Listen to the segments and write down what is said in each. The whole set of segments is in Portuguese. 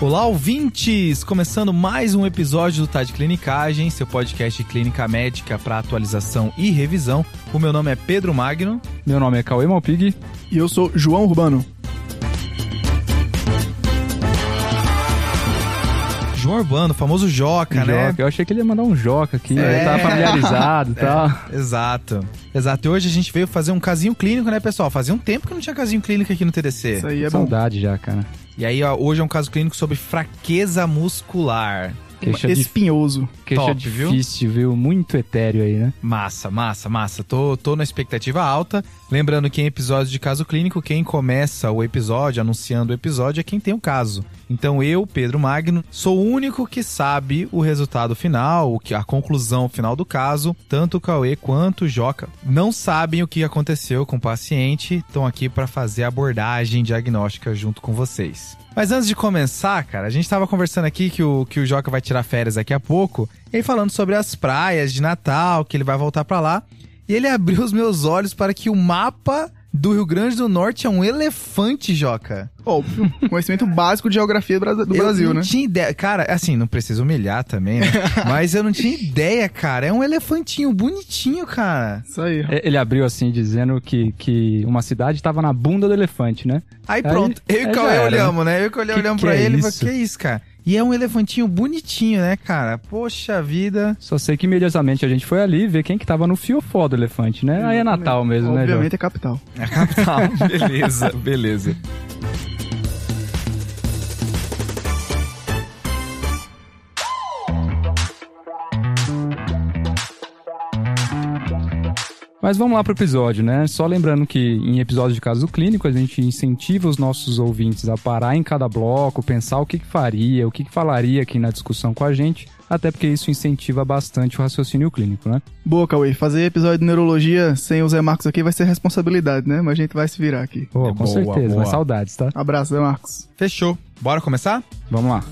Olá, ouvintes! Começando mais um episódio do Tá de Clinicagem, seu podcast de clínica médica para atualização e revisão. O meu nome é Pedro Magno. Meu nome é Cauê Malpig. E eu sou João Urbano. João Urbano, famoso Joca, né? Joca. Eu achei que ele ia mandar um Joca aqui, é. ele tava familiarizado e é. tal. Exato. Exato. E hoje a gente veio fazer um casinho clínico, né, pessoal? Fazia um tempo que não tinha casinho clínico aqui no TDC. Isso aí é Saudade bom. já, cara. E aí, ó, hoje é um caso clínico sobre fraqueza muscular. Queixa espinhoso. Queixa Top, difícil, viu? viu? Muito etéreo aí, né? Massa, massa, massa. Tô, tô na expectativa alta. Lembrando que em episódios de caso clínico, quem começa o episódio, anunciando o episódio, é quem tem o caso. Então eu, Pedro Magno, sou o único que sabe o resultado final, o que a conclusão final do caso. Tanto o Cauê quanto o Joca não sabem o que aconteceu com o paciente, estão aqui para fazer a abordagem diagnóstica junto com vocês. Mas antes de começar, cara, a gente tava conversando aqui que o, que o Joca vai tirar férias daqui a pouco, e aí falando sobre as praias de Natal, que ele vai voltar para lá. E ele abriu os meus olhos para que o mapa do Rio Grande do Norte é um elefante, Joca. Óbvio. Conhecimento básico de geografia do Brasil, eu não né? tinha ideia. Cara, assim, não precisa humilhar também, né? Mas eu não tinha ideia, cara. É um elefantinho bonitinho, cara. Isso aí. É, ele abriu assim, dizendo que, que uma cidade estava na bunda do elefante, né? Aí pronto. Aí, eu e o Cauê olhamos, né? Eu e o Cauê olhamos pra é ele e falei, que é isso, cara? E é um elefantinho bonitinho, né, cara? Poxa vida. Só sei que imediatamente a gente foi ali ver quem que tava no fiofó do elefante, né? Aí é Natal mesmo, Obviamente né, Obviamente é capital. É capital. beleza, beleza. Mas vamos lá pro episódio, né? Só lembrando que em episódio de caso clínico a gente incentiva os nossos ouvintes a parar em cada bloco, pensar o que, que faria, o que, que falaria aqui na discussão com a gente, até porque isso incentiva bastante o raciocínio clínico, né? Boa, Cauê. Fazer episódio de neurologia sem o Zé Marcos aqui vai ser responsabilidade, né? Mas a gente vai se virar aqui. Pô, com boa, certeza, boa. mas saudades, tá? Abraço, Zé Marcos. Fechou. Bora começar? Vamos lá.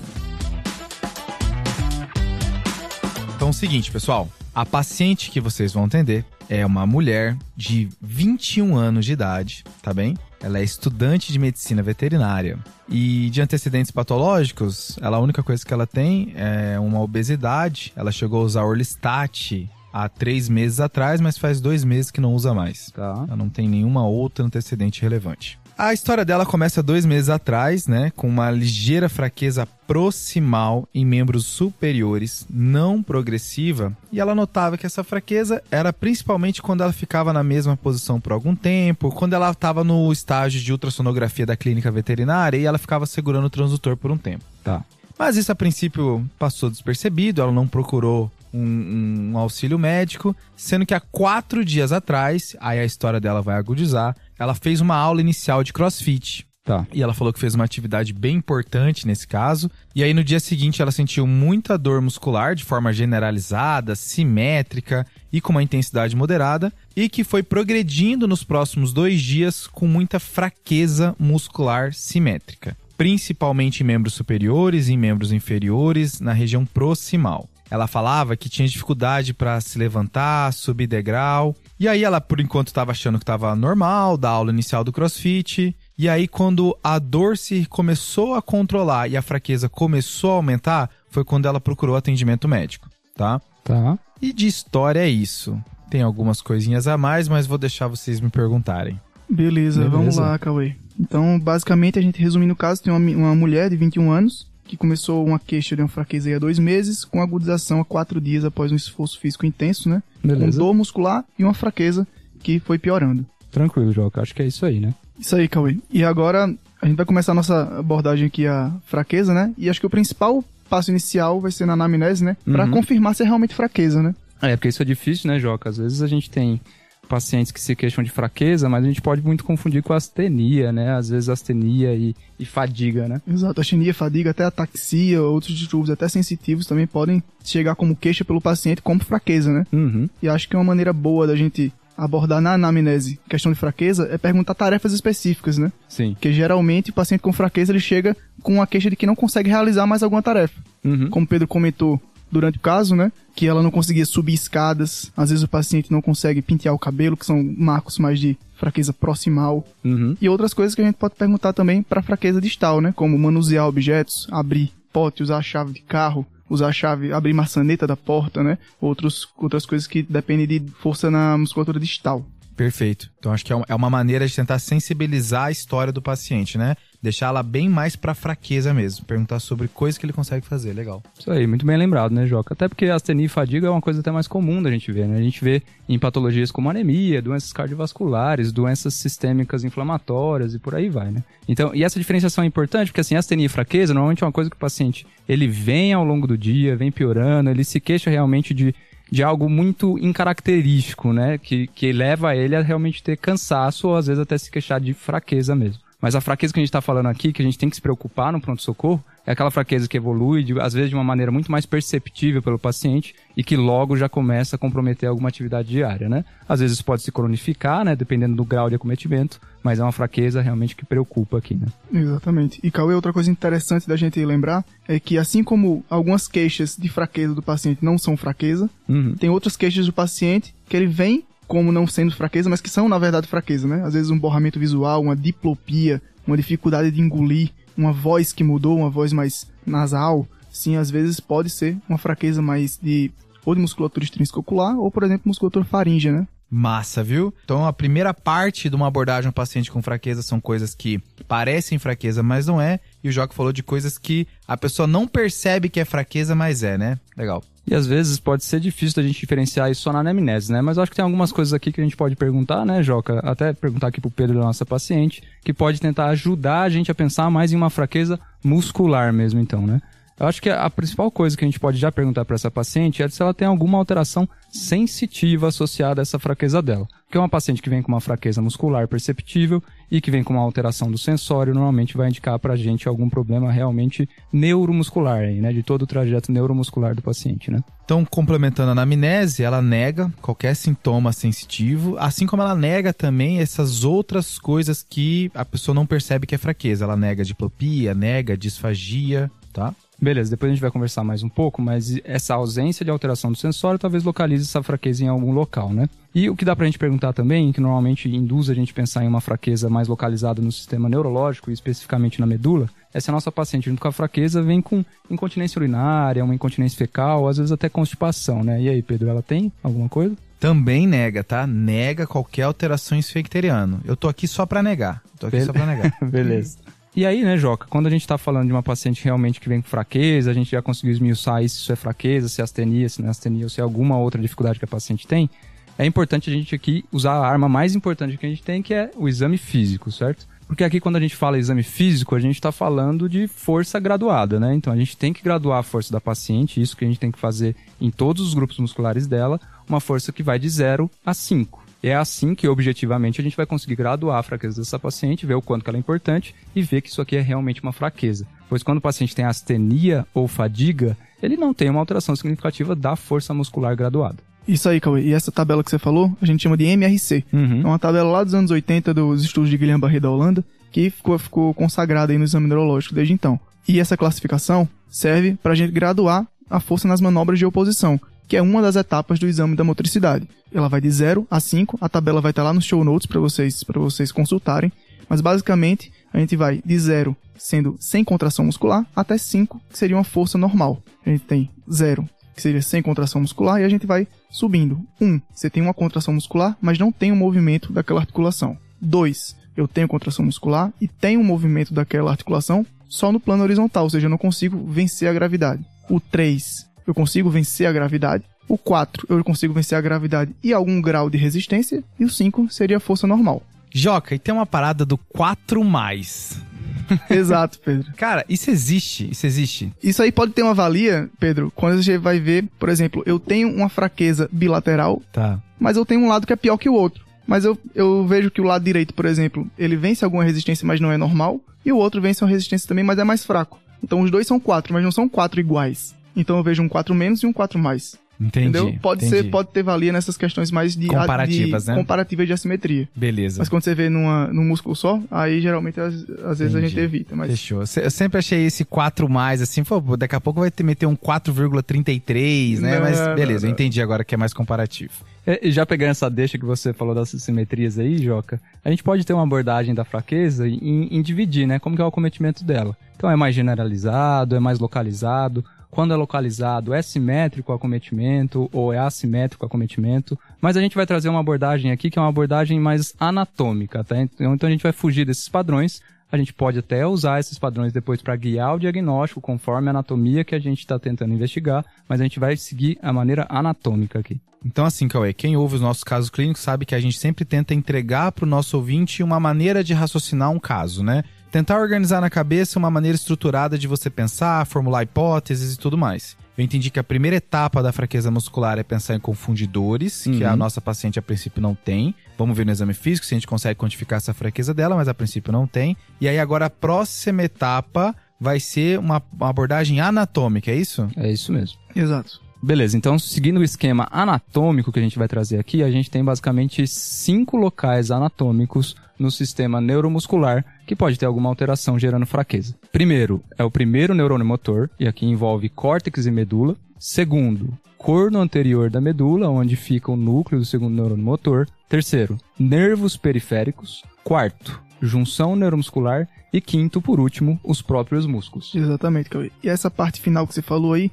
Então é o seguinte, pessoal. A paciente que vocês vão atender é uma mulher de 21 anos de idade, tá bem? Ela é estudante de medicina veterinária. E de antecedentes patológicos, ela, a única coisa que ela tem é uma obesidade. Ela chegou a usar Orlistat há três meses atrás, mas faz dois meses que não usa mais. Tá. Ela não tem nenhuma outra antecedente relevante. A história dela começa dois meses atrás, né? Com uma ligeira fraqueza proximal em membros superiores, não progressiva, e ela notava que essa fraqueza era principalmente quando ela ficava na mesma posição por algum tempo, quando ela estava no estágio de ultrassonografia da clínica veterinária e ela ficava segurando o transdutor por um tempo. Tá. Mas isso a princípio passou despercebido, ela não procurou um, um, auxílio médico, sendo que há quatro dias atrás, aí a história dela vai agudizar, ela fez uma aula inicial de crossfit. Tá. E ela falou que fez uma atividade bem importante nesse caso. E aí no dia seguinte ela sentiu muita dor muscular de forma generalizada, simétrica e com uma intensidade moderada. E que foi progredindo nos próximos dois dias com muita fraqueza muscular simétrica. Principalmente em membros superiores e em membros inferiores, na região proximal. Ela falava que tinha dificuldade para se levantar, subir degrau. E aí ela, por enquanto, estava achando que estava normal, da aula inicial do CrossFit. E aí, quando a dor se começou a controlar e a fraqueza começou a aumentar, foi quando ela procurou atendimento médico, tá? Tá. E de história é isso. Tem algumas coisinhas a mais, mas vou deixar vocês me perguntarem. Beleza, Beleza. vamos lá, Cauê. Então, basicamente, a gente resumindo o caso, tem uma, uma mulher de 21 anos que começou uma queixa de uma fraqueza há dois meses, com agudização a quatro dias após um esforço físico intenso, né? Beleza. Com dor muscular e uma fraqueza que foi piorando. Tranquilo, Joca. Acho que é isso aí, né? Isso aí, Cauê. E agora a gente vai começar a nossa abordagem aqui a fraqueza, né? E acho que o principal passo inicial vai ser na anamnese, né? Pra uhum. confirmar se é realmente fraqueza, né? É, porque isso é difícil, né, Joca? Às vezes a gente tem pacientes que se queixam de fraqueza, mas a gente pode muito confundir com astenia, né? Às vezes astenia e, e fadiga, né? Exato, astenia, fadiga, até ataxia, outros distúrbios até sensitivos também podem chegar como queixa pelo paciente como fraqueza, né? Uhum. E acho que é uma maneira boa da gente abordar na anamnese questão de fraqueza é perguntar tarefas específicas, né? Sim. Porque geralmente o paciente com fraqueza ele chega com a queixa de que não consegue realizar mais alguma tarefa. Uhum. Como o Pedro comentou, durante o caso, né? Que ela não conseguia subir escadas, às vezes o paciente não consegue pentear o cabelo, que são marcos mais de fraqueza proximal. Uhum. E outras coisas que a gente pode perguntar também para fraqueza distal, né? Como manusear objetos, abrir pote, usar a chave de carro, usar a chave, abrir maçaneta da porta, né? Outros, outras coisas que dependem de força na musculatura distal. Perfeito. Então acho que é, é uma maneira de tentar sensibilizar a história do paciente, né? Deixar ela bem mais pra fraqueza mesmo. Perguntar sobre coisas que ele consegue fazer. Legal. Isso aí, muito bem lembrado, né, Joca? Até porque astenia e fadiga é uma coisa até mais comum da gente ver, né? A gente vê em patologias como anemia, doenças cardiovasculares, doenças sistêmicas inflamatórias e por aí vai, né? Então, e essa diferenciação é importante porque, assim, astenia e fraqueza normalmente é uma coisa que o paciente, ele vem ao longo do dia, vem piorando, ele se queixa realmente de de algo muito incaracterístico, né? Que, que leva ele a realmente ter cansaço ou às vezes até se queixar de fraqueza mesmo. Mas a fraqueza que a gente está falando aqui, que a gente tem que se preocupar no pronto-socorro, é aquela fraqueza que evolui, de, às vezes de uma maneira muito mais perceptível pelo paciente e que logo já começa a comprometer alguma atividade diária, né? Às vezes pode se cronificar, né? Dependendo do grau de acometimento, mas é uma fraqueza realmente que preocupa aqui, né? Exatamente. E Cauê, outra coisa interessante da gente lembrar é que assim como algumas queixas de fraqueza do paciente não são fraqueza, Uhum. tem outras queixas do paciente que ele vem como não sendo fraqueza, mas que são na verdade fraqueza, né? Às vezes um borramento visual, uma diplopia, uma dificuldade de engolir, uma voz que mudou, uma voz mais nasal, sim, às vezes pode ser uma fraqueza mais de ou de musculatura extrínseca ocular ou, por exemplo, musculatura faríngea, né? Massa, viu? Então a primeira parte de uma abordagem ao paciente com fraqueza são coisas que parecem fraqueza, mas não é. E o Joca falou de coisas que a pessoa não percebe que é fraqueza, mas é, né? Legal. E às vezes pode ser difícil da gente diferenciar isso só na anamnese, né? Mas eu acho que tem algumas coisas aqui que a gente pode perguntar, né, Joca? Até perguntar aqui pro Pedro da nossa paciente, que pode tentar ajudar a gente a pensar mais em uma fraqueza muscular mesmo, então, né? Eu acho que a principal coisa que a gente pode já perguntar para essa paciente é se ela tem alguma alteração sensitiva associada a essa fraqueza dela. Porque uma paciente que vem com uma fraqueza muscular perceptível e que vem com uma alteração do sensório normalmente vai indicar para a gente algum problema realmente neuromuscular né? De todo o trajeto neuromuscular do paciente, né? Então, complementando a anamnese, ela nega qualquer sintoma sensitivo, assim como ela nega também essas outras coisas que a pessoa não percebe que é fraqueza. Ela nega diplopia, nega disfagia, tá? Beleza, depois a gente vai conversar mais um pouco, mas essa ausência de alteração do sensório talvez localize essa fraqueza em algum local, né? E o que dá pra gente perguntar também, que normalmente induz a gente a pensar em uma fraqueza mais localizada no sistema neurológico e especificamente na medula, é se a nossa paciente junto com a fraqueza vem com incontinência urinária, uma incontinência fecal, às vezes até constipação, né? E aí, Pedro, ela tem alguma coisa? Também nega, tá? Nega qualquer alteração esfecteriana. Eu tô aqui só pra negar. Tô aqui Bele- só pra negar. Beleza. E aí, né, Joca, quando a gente tá falando de uma paciente realmente que vem com fraqueza, a gente já conseguiu esmiuçar aí se isso é fraqueza, se é astenia, se não é astenia ou se é alguma outra dificuldade que a paciente tem, é importante a gente aqui usar a arma mais importante que a gente tem, que é o exame físico, certo? Porque aqui quando a gente fala exame físico, a gente está falando de força graduada, né? Então a gente tem que graduar a força da paciente, isso que a gente tem que fazer em todos os grupos musculares dela, uma força que vai de 0 a 5. É assim que, objetivamente, a gente vai conseguir graduar a fraqueza dessa paciente, ver o quanto ela é importante e ver que isso aqui é realmente uma fraqueza. Pois quando o paciente tem astenia ou fadiga, ele não tem uma alteração significativa da força muscular graduada. Isso aí, Cauê. E essa tabela que você falou, a gente chama de MRC. É Uhum. uma tabela lá dos anos 80 dos estudos de Guilherme Barret da Holanda, que ficou, ficou consagrada aí no exame neurológico desde então. E essa classificação serve para a gente graduar a força nas manobras de oposição, que é uma das etapas do exame da motricidade. Ela vai de 0 a 5, a tabela vai estar lá nos show notes para vocês, vocês consultarem, mas basicamente a gente vai de 0 sendo sem contração muscular até 5, que seria uma força normal. A gente tem 0, que seria sem contração muscular, e a gente vai subindo. 1, um, você tem uma contração muscular, mas não tem um movimento daquela articulação. 2, eu tenho contração muscular e tenho um movimento daquela articulação só no plano horizontal, ou seja, eu não consigo vencer a gravidade. O 3, eu consigo vencer a gravidade. O 4, eu consigo vencer a gravidade e algum grau de resistência. E o 5 seria a força normal. Joca, e tem uma parada do 4 mais. Exato, Pedro. Cara, isso existe, isso existe. Isso aí pode ter uma valia, Pedro, quando gente vai ver, por exemplo, eu tenho uma fraqueza bilateral, Tá. mas eu tenho um lado que é pior que o outro. Mas eu, eu vejo que o lado direito, por exemplo, ele vence alguma resistência, mas não é normal, e o outro vence uma resistência também, mas é mais fraco. Então os dois são 4, mas não são 4 iguais. Então eu vejo um 4 menos e um 4 mais. Entendi. Entendeu? Pode entendi. ser, pode ter valia nessas questões mais de Comparativas, de, né? comparativas de assimetria. Beleza. Mas quando você vê numa, num músculo só, aí geralmente às, às vezes a gente evita. Mas Fechou. Eu sempre achei esse 4 mais assim, pô, daqui a pouco vai ter, meter um 4,33, né? Não, Mas não, beleza, eu não. entendi agora que é mais comparativo. É, e já pegando essa deixa que você falou das simetrias aí, Joca, a gente pode ter uma abordagem da fraqueza em, em dividir, né? Como que é o acometimento dela. Então é mais generalizado, é mais localizado. Quando é localizado, é simétrico o acometimento ou é assimétrico o acometimento. Mas a gente vai trazer uma abordagem aqui que é uma abordagem mais anatômica, tá? Então então a gente vai fugir desses padrões. A gente pode até usar esses padrões depois para guiar o diagnóstico conforme a anatomia que a gente está tentando investigar, mas a gente vai seguir a maneira anatômica aqui. Então, assim, Cauê, quem ouve os nossos casos clínicos sabe que a gente sempre tenta entregar para o nosso ouvinte uma maneira de raciocinar um caso, né? Tentar organizar na cabeça uma maneira estruturada de você pensar, formular hipóteses e tudo mais. Eu entendi que a primeira etapa da fraqueza muscular é pensar em confundidores, que Uhum. a nossa paciente a princípio não tem. Vamos ver no exame físico se a gente consegue quantificar essa fraqueza dela, mas a princípio não tem. E aí agora a próxima etapa vai ser uma, uma abordagem anatômica, é isso? É isso mesmo. exato. Beleza, então seguindo o esquema anatômico que a gente vai trazer aqui, a gente tem basicamente cinco locais anatômicos no sistema neuromuscular que pode ter alguma alteração gerando fraqueza. Primeiro, é o primeiro neurônio motor, e aqui envolve córtex e medula. Segundo, corno anterior da medula, onde fica o núcleo do segundo neurônio motor. Terceiro, nervos periféricos. Quarto, junção neuromuscular. E quinto, por último, os próprios músculos. Exatamente. E essa parte final que você falou aí,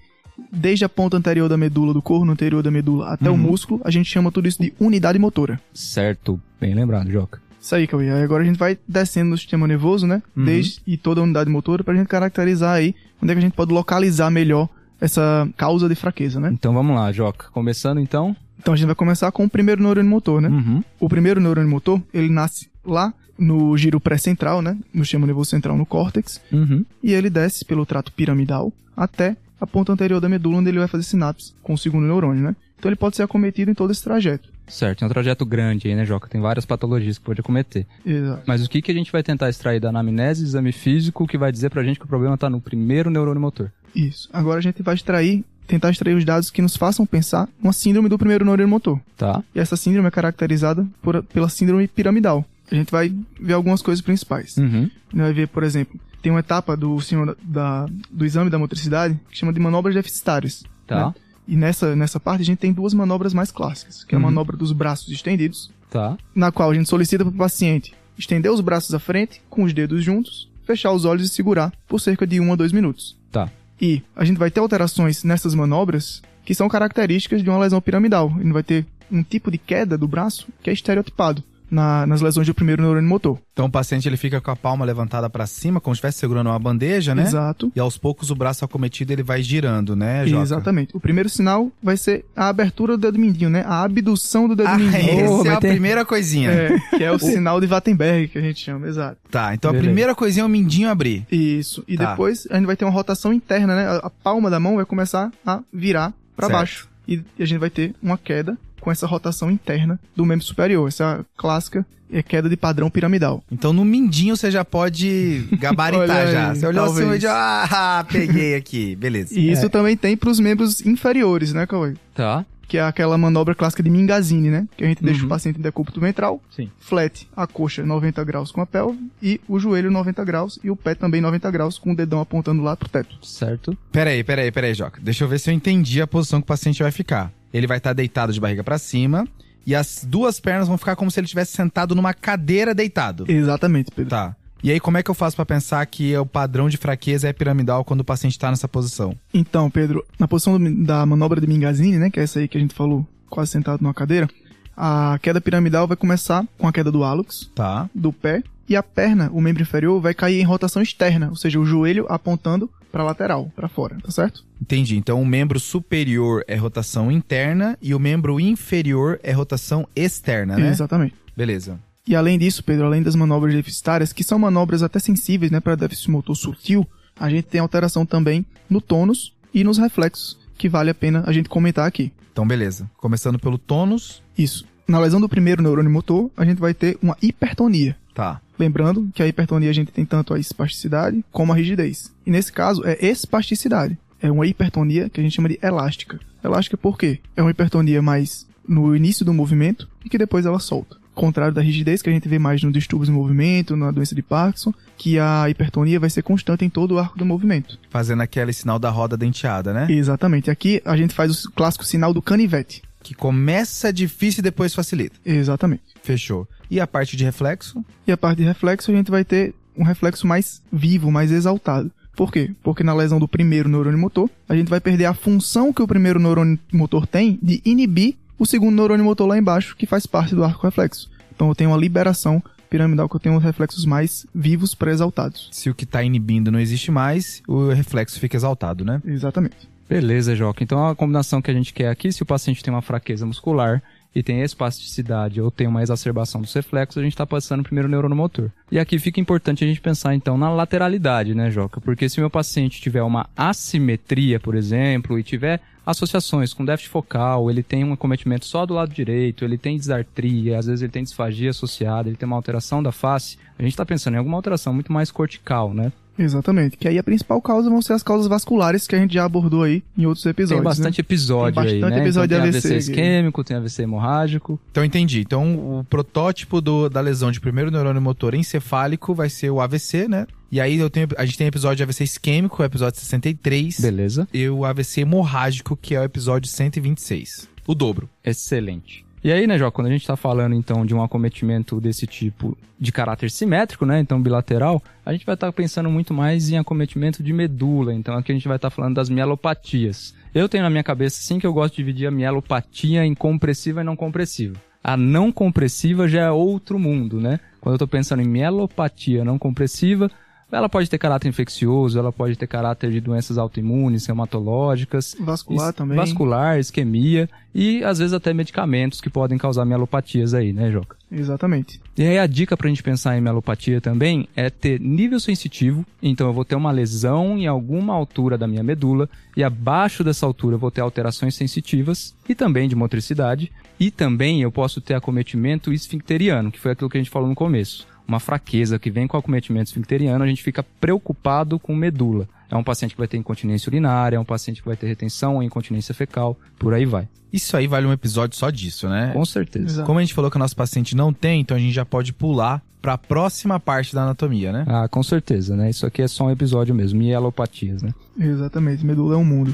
desde a ponta anterior da medula, do corno anterior da medula até o Uhum. músculo, a gente chama tudo isso de unidade motora. Certo, bem lembrado, Joca. Isso aí, Cauê. Aí agora a gente vai descendo no sistema nervoso, né? Uhum. Desde e toda a unidade motora pra gente caracterizar aí onde é que a gente pode localizar melhor essa causa de fraqueza, né? Então vamos lá, Joca. Começando então. Então a gente vai começar com o primeiro neurônio motor, né? Uhum. O primeiro neurônio motor, ele nasce lá no giro pré-central, né? No sistema nervoso central, no córtex. Uhum. E ele desce pelo trato piramidal até a ponta anterior da medula, onde ele vai fazer sinapse com o segundo neurônio, né? Então ele pode ser acometido em todo esse trajeto. Certo, é um trajeto grande aí, né, Joca? Tem várias patologias que pode acometer. Exato. Mas o que, que a gente vai tentar extrair da anamnese, exame físico, que vai dizer pra gente que o problema tá no primeiro neurônio motor? Isso. Agora a gente vai extrair, tentar extrair os dados que nos façam pensar uma síndrome do primeiro neurônio motor. Tá? E essa síndrome é caracterizada por, pela síndrome piramidal. A gente vai ver algumas coisas principais. Uhum. A gente vai ver, por exemplo, tem uma etapa do, sistema da, do exame da motricidade que chama de manobras deficitárias. Tá? né? E nessa, nessa parte a gente tem duas manobras mais clássicas, que é a Uhum. manobra dos braços estendidos, Tá? na qual a gente solicita para o paciente estender os braços à frente, com os dedos juntos, fechar os olhos e segurar por cerca de 1 a 2 minutos. Tá. E a gente vai ter alterações nessas manobras que são características de uma lesão piramidal. A gente vai ter um tipo de queda do braço que é estereotipado na- nas lesões do primeiro neurônio motor. Então o paciente ele fica com a palma levantada para cima, como se estivesse segurando uma bandeja, né? Exato. E aos poucos o braço acometido ele vai girando, né, Joca? Exatamente. O primeiro sinal vai ser a abertura do dedo mindinho, né? A abdução do dedo Ah, mindinho. essa Oh, é a tem- primeira coisinha. É, que é o sinal de Wattenberg que a gente chama, exato. Tá, então a Beleza. primeira coisinha é o mindinho abrir. Isso. E Tá. depois a gente vai ter uma rotação interna, né? A, a palma da mão vai começar a virar para baixo. E, e a gente vai ter uma queda com essa rotação interna do membro superior. Essa é a clássica é queda de padrão piramidal. Então no mindinho você já pode gabaritar aí, já. Você olhou assim e talvez. ah, peguei aqui, beleza. E isso também tem para os membros inferiores, né, Cauê? Tá? Que é aquela manobra clássica de Mingazini, né? Que a gente deixa Uhum. o paciente em decúbito ventral, Sim. flat a coxa 90 graus com a pelve e o joelho 90 graus e o pé também 90 graus com o dedão apontando lá pro teto. Certo? Peraí, peraí, peraí, Joca. Deixa eu ver se eu entendi a posição que o paciente vai ficar. Ele vai estar deitado de barriga pra cima e as duas pernas vão ficar como se ele estivesse sentado numa cadeira deitado. Exatamente, Pedro. Tá. E aí, como é que eu faço pra pensar que o padrão de fraqueza é piramidal quando o paciente tá nessa posição? Então, Pedro, na posição do- da manobra de Mingazini, né, que é essa aí que a gente falou, quase sentado numa cadeira, a queda piramidal vai começar com a queda do hálux, Tá. do pé, e a perna, o membro inferior, vai cair em rotação externa, ou seja, o joelho apontando para lateral, para fora, tá certo? Entendi. Então, o membro superior é rotação interna e o membro inferior é rotação externa, né? Exatamente. Beleza. E além disso, Pedro, além das manobras deficitárias, que são manobras até sensíveis, né, para déficit motor sutil, a gente tem alteração também no tônus e nos reflexos, que vale a pena a gente comentar aqui. Então, beleza. Começando pelo tônus. Isso. Na lesão do primeiro neurônio motor, a gente vai ter uma hipertonia. Tá. Lembrando que a hipertonia a gente tem tanto a espasticidade como a rigidez. E nesse caso é espasticidade. É uma hipertonia que a gente chama de elástica. Elástica por quê? É uma hipertonia mais no início do movimento e que depois ela solta. Contrário da rigidez, que a gente vê mais no distúrbios do movimento, na doença de Parkinson, que a hipertonia vai ser constante em todo o arco do movimento. Fazendo aquele sinal da roda denteada, né? Exatamente. Aqui a gente faz o clássico sinal do canivete. Que começa difícil e depois facilita. Exatamente. Fechou. E a parte de reflexo? E a parte de reflexo a gente vai ter um reflexo mais vivo, mais exaltado. Por quê? Porque na lesão do primeiro neurônio motor, a gente vai perder a função que o primeiro neurônio motor tem de inibir o segundo neurônio motor lá embaixo, que faz parte do arco reflexo. Então eu tenho uma liberação piramidal que eu tenho os reflexos mais vivos pré-exaltados. Se o que está inibindo não existe mais, o reflexo fica exaltado, né? Exatamente. Beleza, Joca. Então a combinação que a gente quer aqui, se o paciente tem uma fraqueza muscular e tem espasticidade ou tem uma exacerbação dos reflexos, a gente está passando o primeiro neurônio motor. E aqui fica importante a gente pensar então na lateralidade, né, Joca? Porque se meu paciente tiver uma assimetria, por exemplo, e tiver associações com déficit focal, ele tem um acometimento só do lado direito, ele tem disartria, às vezes ele tem disfagia associada, ele tem uma alteração da face, a gente está pensando em alguma alteração muito mais cortical, né? Exatamente. Que aí a principal causa vão ser as causas vasculares que a gente já abordou aí em outros episódios. Tem bastante né? episódio tem bastante aí, né? episódio então, de tem AVC. AVC isquêmico, tem AVC hemorrágico. Então entendi. Então o protótipo do, da lesão de primeiro neurônio motor encefálico vai ser o AVC, né? E aí eu tenho, a gente tem episódio de AVC isquêmico, o episódio 63. Beleza. E o AVC hemorrágico, que é o episódio 126. O dobro. Excelente. E aí, né, Jó, quando a gente está falando então de um acometimento desse tipo de caráter simétrico, né, então bilateral, a gente vai estar tá pensando muito mais em acometimento de medula. Então aqui a gente vai estar tá falando das mielopatias. Eu tenho na minha cabeça sim que eu gosto de dividir a mielopatia em compressiva e não compressiva. A não compressiva já é outro mundo, né? Quando eu estou pensando em mielopatia não compressiva, ela pode ter caráter infeccioso, ela pode ter caráter de doenças autoimunes, reumatológicas. Vascular também. Vascular, isquemia e às vezes até medicamentos que podem causar mielopatias aí, né, Joca? Exatamente. E aí a dica pra gente pensar em mielopatia também é ter nível sensitivo. Então eu vou ter uma lesão em alguma altura da minha medula e abaixo dessa altura eu vou ter alterações sensitivas e também de motricidade. E também eu posso ter acometimento esfincteriano, que foi aquilo que a gente falou no começo. Uma fraqueza que vem com acometimento esfincteriano, a gente fica preocupado com medula. É um paciente que vai ter incontinência urinária, é um paciente que vai ter retenção ou incontinência fecal, por aí vai. Isso aí vale um episódio só disso, né? Com certeza. Exato. Como a gente falou que o nosso paciente não tem, então a gente já pode pular para a próxima parte da anatomia, né? Ah, com certeza, né? Isso aqui é só um episódio mesmo, mielopatias, né? Exatamente. Medula é um mundo.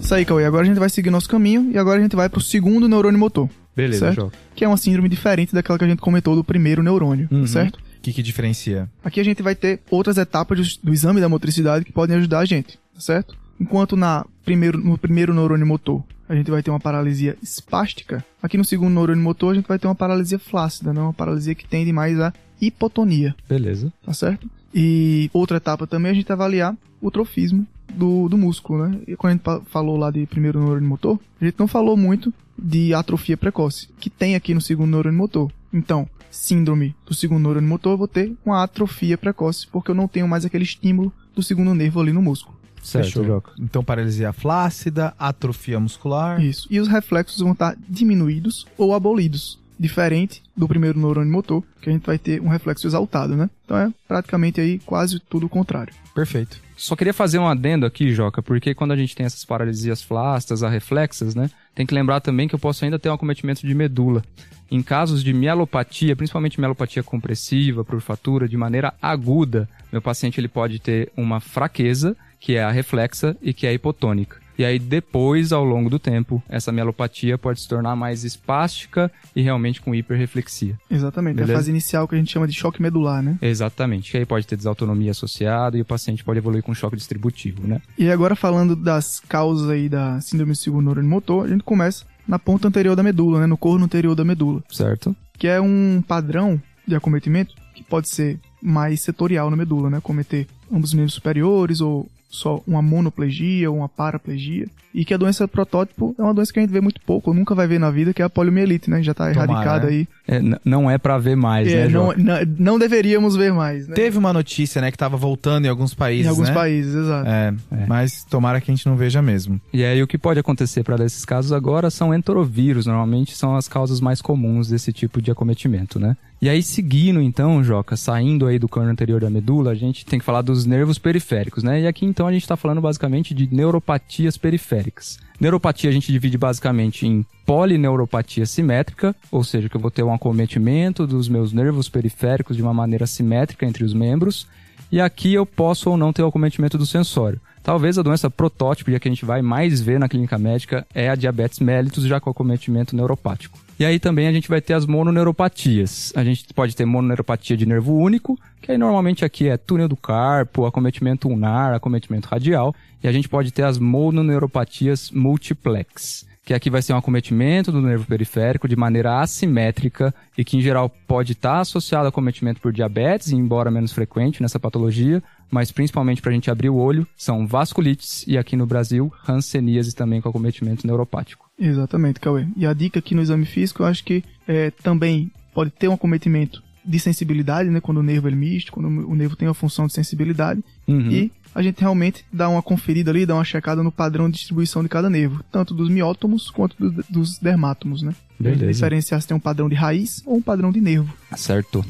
Isso aí, Cauê. Agora a gente vai seguir nosso caminho e agora a gente vai pro segundo neurônio motor, Beleza, Certo. Que é uma síndrome diferente daquela que a gente comentou do primeiro neurônio, Uhum. certo? O que, que diferencia? Aqui a gente vai ter outras etapas do, do exame da motricidade que podem ajudar a gente, certo? Enquanto na primeiro, no primeiro neurônio motor a gente vai ter uma paralisia espástica, aqui no segundo neurônio motor a gente vai ter uma paralisia flácida, né? uma paralisia que tende mais à hipotonia, Beleza. tá certo? E outra etapa também a gente avaliar o trofismo do, do músculo, né? E quando a gente falou lá de primeiro neurônio motor, a gente não falou muito de atrofia precoce, que tem aqui no segundo neurônio motor. Então, síndrome do segundo neurônio motor, eu vou ter uma atrofia precoce, porque eu não tenho mais aquele estímulo do segundo nervo ali no músculo. Certo, Fechou. Joca. Então, paralisia flácida, atrofia muscular. Isso. E os reflexos vão estar diminuídos ou abolidos. Diferente do primeiro neurônio motor, que a gente vai ter um reflexo exaltado, né? Então é praticamente aí quase tudo o contrário. Perfeito. Só queria fazer um adendo aqui, Joca, porque quando a gente tem essas paralisias flácidas, arreflexas, né? Tem que lembrar também que eu posso ainda ter um acometimento de medula. Em casos de mielopatia, principalmente mielopatia compressiva, por fratura, de maneira aguda, meu paciente ele pode ter uma fraqueza, que é a reflexa e que é a hipotônica. E aí depois, ao longo do tempo, essa mielopatia pode se tornar mais espástica e realmente com hiperreflexia. Exatamente. É Beleza. a fase inicial que a gente chama de choque medular, né? Exatamente. E aí pode ter desautonomia associada e o paciente pode evoluir com choque distributivo, né? E agora falando das causas aí da síndrome do segundo neurônio motor, a gente começa na ponta anterior da medula, né? No corno anterior da medula. Certo? Que é um padrão de acometimento que pode ser mais setorial na medula, né? Cometer ambos os membros superiores ou só uma monoplegia ou uma paraplegia. E que a doença protótipo é uma doença que a gente vê muito pouco, ou nunca vai ver na vida, que é a poliomielite, né? Já tá Tomara, erradicada né? aí. É, não é pra ver mais, É, né, não, Joca? não, não deveríamos ver mais, né? Teve uma notícia, né, que tava voltando em alguns países, em alguns né? países, exato. É, É. mas tomara que a gente não veja mesmo. E aí o que pode acontecer para esses casos agora são enterovírus, normalmente são as causas mais comuns desse tipo de acometimento, né? E aí, seguindo então, Joca, saindo aí do cano anterior da medula, a gente tem que falar dos nervos periféricos, né? E aqui então a gente está falando basicamente de neuropatias periféricas. Neuropatia a gente divide basicamente em polineuropatia simétrica, ou seja, que eu vou ter um acometimento dos meus nervos periféricos de uma maneira simétrica entre os membros, e aqui eu posso ou não ter o acometimento do sensório. Talvez a doença protótipo, e a que a gente vai mais ver na clínica médica, é a diabetes mellitus, já com acometimento neuropático. E aí também a gente vai ter as mononeuropatias. A gente pode ter mononeuropatia de nervo único, que aí normalmente aqui é túnel do carpo, acometimento ulnar, acometimento radial. E a gente pode ter as mononeuropatias multiplex que aqui vai ser um acometimento do nervo periférico de maneira assimétrica e que em geral pode estar associado a acometimento por diabetes, embora menos frequente nessa patologia, mas principalmente para a gente abrir o olho, são vasculites e aqui no Brasil, hanseníase também com acometimento neuropático. Exatamente, Cauê. E a dica aqui no exame físico, eu acho que é, também pode ter um acometimento de sensibilidade, né? Quando o nervo é misto, quando o nervo tem a função de sensibilidade. Uhum. E a gente realmente dá uma conferida ali, dá uma checada no padrão de distribuição de cada nervo, tanto dos miótomos quanto do, dos dermátomos, né? Beleza. Diferenciar se tem um padrão de raiz ou um padrão de nervo. Certo.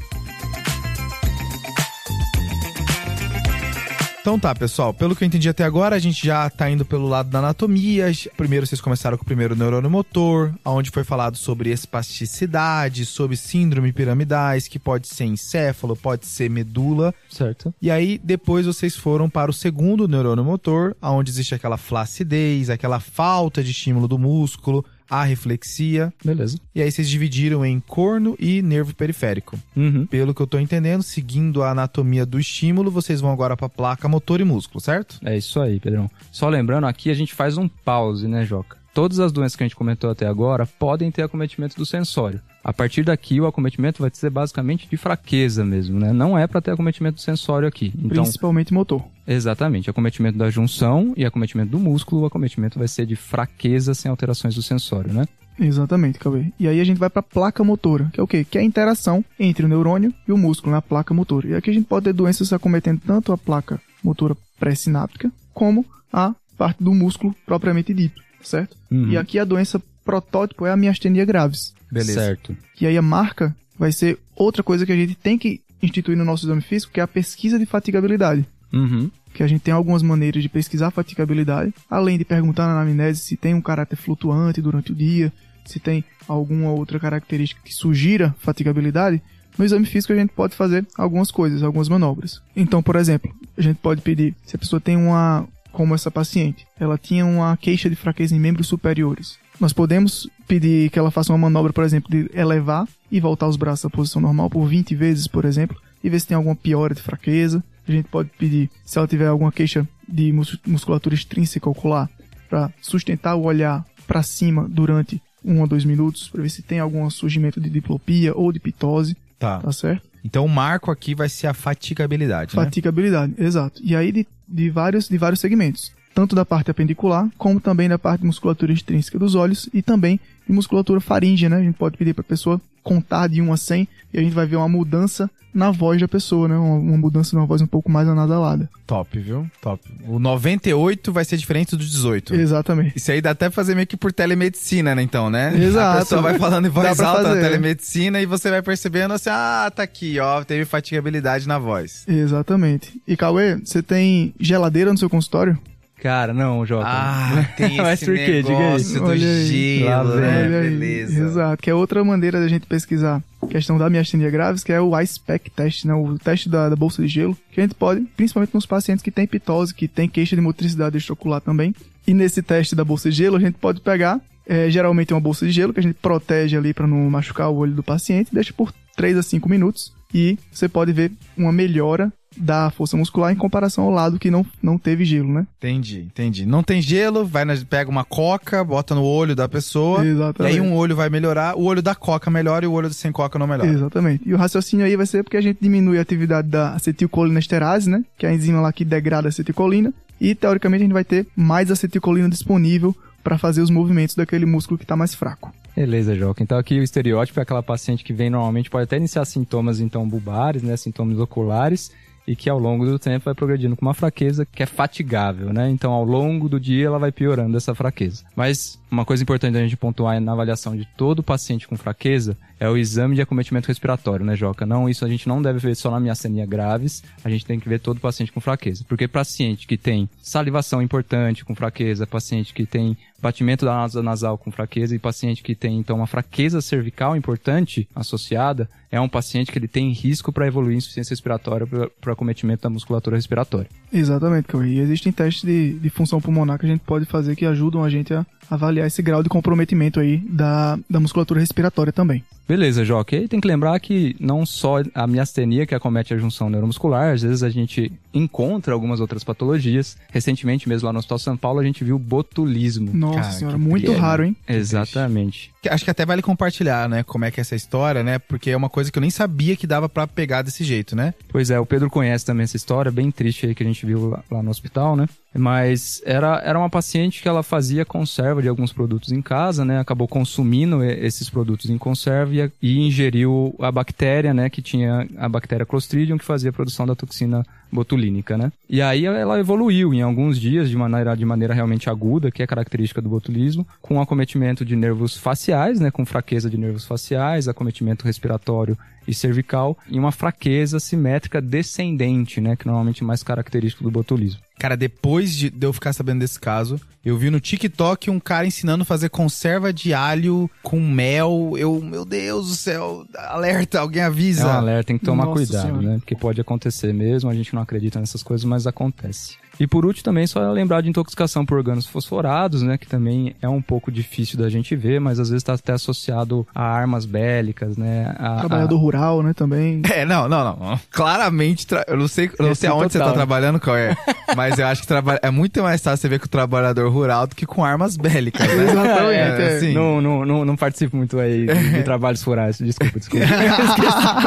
Então tá, pessoal. Pelo que eu entendi até agora, a gente já tá indo pelo lado da anatomia. Primeiro vocês começaram com o primeiro neurônio motor, onde foi falado sobre espasticidade, sobre síndrome piramidais, que pode ser encéfalo, pode ser medula. Certo. E aí depois vocês foram para o segundo neurônio motor, onde existe aquela flacidez, aquela falta de estímulo do músculo, a reflexia. Beleza. E aí vocês dividiram em corno e nervo periférico. Uhum. Pelo que eu tô entendendo, seguindo a anatomia do estímulo, vocês vão agora pra placa motor e músculo, certo? É isso aí, Pedrão. Só lembrando, aqui a gente faz um pause, né, Joca? Todas as doenças que a gente comentou até agora podem ter acometimento do sensório. A partir daqui, o acometimento vai ser basicamente de fraqueza mesmo, né? Não é para ter acometimento do sensório aqui. Então, Principalmente motor. Exatamente. Acometimento da junção e acometimento do músculo, o acometimento vai ser de fraqueza sem alterações do sensório, né? Exatamente, Cauê. E aí a gente vai para a placa motora, que é o quê? Que é a interação entre o neurônio e o músculo na placa motora. E aqui a gente pode ter doenças acometendo tanto a placa motora pré-sináptica como a parte do músculo propriamente dito certo? Uhum. E aqui a doença protótipo é a miastenia graves. Beleza. Certo. E aí a marca vai ser outra coisa que a gente tem que instituir no nosso exame físico, que é a pesquisa de fatigabilidade. Uhum. Que a gente tem algumas maneiras de pesquisar a fatigabilidade, além de perguntar na anamnese se tem um caráter flutuante durante o dia, se tem alguma outra característica que sugira fatigabilidade. No exame físico a gente pode fazer algumas coisas, algumas manobras. Então, por exemplo, a gente pode pedir se a pessoa tem uma, como essa paciente. Ela tinha uma queixa de fraqueza em membros superiores. Nós podemos pedir que ela faça uma manobra, por exemplo, de elevar e voltar os braços à posição normal por 20 vezes, por exemplo, e ver se tem alguma piora de fraqueza. A gente pode pedir, se ela tiver alguma queixa de musculatura extrínseca ocular, para sustentar o olhar para cima durante um ou dois minutos, para ver se tem algum surgimento de diplopia ou de pitose. Tá. Tá certo? Então o marco aqui vai ser a fatigabilidade. Né? Fatigabilidade, né? exato. E aí de, de, vários, de vários segmentos. Tanto da parte apendicular, como também da parte de musculatura extrínseca dos olhos e também de musculatura faríngea, né? A gente pode pedir para a pessoa contar de 1 a 100 e a gente vai ver uma mudança na voz da pessoa, né? Uma, uma mudança na voz um pouco mais anasalada. Top, viu? Top. O 98 vai ser diferente do 18. Exatamente. Isso aí dá até pra fazer meio que por telemedicina, né? Então, né? Exato. A pessoa vai falando em voz alta fazer. na telemedicina e você vai percebendo assim, ah, tá aqui, ó, teve fatigabilidade na voz. Exatamente. E Cauê, você tem geladeira no seu consultório? Cara, não, Jota. Ah, tem esse negócio do Olha gelo, né? Beleza. Exato, que é outra maneira da gente pesquisar a questão da miastenia graves, que é o Ice Pack Test, né? O teste da, da bolsa de gelo, que a gente pode, principalmente nos pacientes que têm pitose, que têm queixa de motricidade extraocular também. E nesse teste da bolsa de gelo, a gente pode pegar, é, geralmente uma bolsa de gelo, que a gente protege ali para não machucar o olho do paciente, deixa por 3 a 5 minutos e você pode ver uma melhora da força muscular em comparação ao lado que não, não teve gelo, né? Entendi, entendi. Não tem gelo, vai na, pega uma coca, bota no olho da pessoa. Exatamente. E aí um olho vai melhorar, o olho da coca melhora e o olho sem coca não melhora. Exatamente. E o raciocínio aí vai ser porque a gente diminui a atividade da acetilcolinesterase, né? Que é a enzima lá que degrada a acetilcolina. E teoricamente a gente vai ter mais acetilcolina disponível para fazer os movimentos daquele músculo que está mais fraco. Beleza, Joca. Então aqui o estereótipo é aquela paciente que vem normalmente, pode até iniciar sintomas então bulbares, né, sintomas oculares, e que ao longo do tempo vai progredindo com uma fraqueza que é fatigável, né? Então, ao longo do dia, ela vai piorando essa fraqueza. Mas uma coisa importante a gente pontuar na avaliação de todo paciente com fraqueza é o exame de acometimento respiratório, né, Joca? Não, isso a gente não deve ver só na miastenia graves, a gente tem que ver todo paciente com fraqueza. Porque paciente que tem salivação importante com fraqueza, paciente que tem batimento da asa nasal com fraqueza e paciente que tem, então, uma fraqueza cervical importante associada, é um paciente que ele tem risco para evoluir insuficiência respiratória para acometimento da musculatura respiratória. Exatamente, Cauê. E existem testes de, de função pulmonar que a gente pode fazer que ajudam a gente a avaliar esse grau de comprometimento aí da, da musculatura respiratória também. Beleza, Joque. E tem que lembrar que não só a miastenia que acomete a junção neuromuscular, às vezes a gente encontra algumas outras patologias. Recentemente, mesmo lá no Hospital São Paulo, a gente viu botulismo. Nossa Cara, senhora, muito raro, hein? Exatamente. Acho que até vale compartilhar, né, como é que é essa história, né? Porque é uma coisa que eu nem sabia que dava para pegar desse jeito, né? Pois é, o Pedro conhece também essa história, bem triste aí que a gente viu lá, lá no hospital, né? Mas era, era uma paciente que ela fazia conserva de alguns produtos em casa, né? Acabou consumindo esses produtos em conserva e, e ingeriu a bactéria, né? Que tinha a bactéria Clostridium que fazia a produção da toxina botulínica, né? E aí ela evoluiu em alguns dias de maneira, de maneira realmente aguda, que é característica do botulismo, com acometimento de nervos faciais, né? Com fraqueza de nervos faciais, acometimento respiratório e cervical, e uma fraqueza simétrica descendente, né? Que normalmente é mais característico do botulismo. Cara, depois de, eu ficar sabendo desse caso, eu vi no TikTok um cara ensinando a fazer conserva de alho com mel. Eu, meu Deus do céu, alerta, alguém avisa. É um alerta, tem que tomar Nossa cuidado, senhora. né? Porque pode acontecer mesmo, a gente não acredita nessas coisas, mas acontece. E por último também só lembrar de intoxicação por órgãos fosforados, né, que também é um pouco difícil da gente ver, mas às vezes está até associado a armas bélicas, né? A, Trabalhador a... rural, né, também. É, não, não, não. Claramente, tra... eu não sei, eu não sei aonde total. você está trabalhando, qual é, mas eu acho que traba... é muito mais fácil você ver com o trabalhador rural do que com armas bélicas, né? Exatamente. É, é. Assim... Não, não, não, não participo muito aí de, de trabalhos rurais, desculpa, desculpa.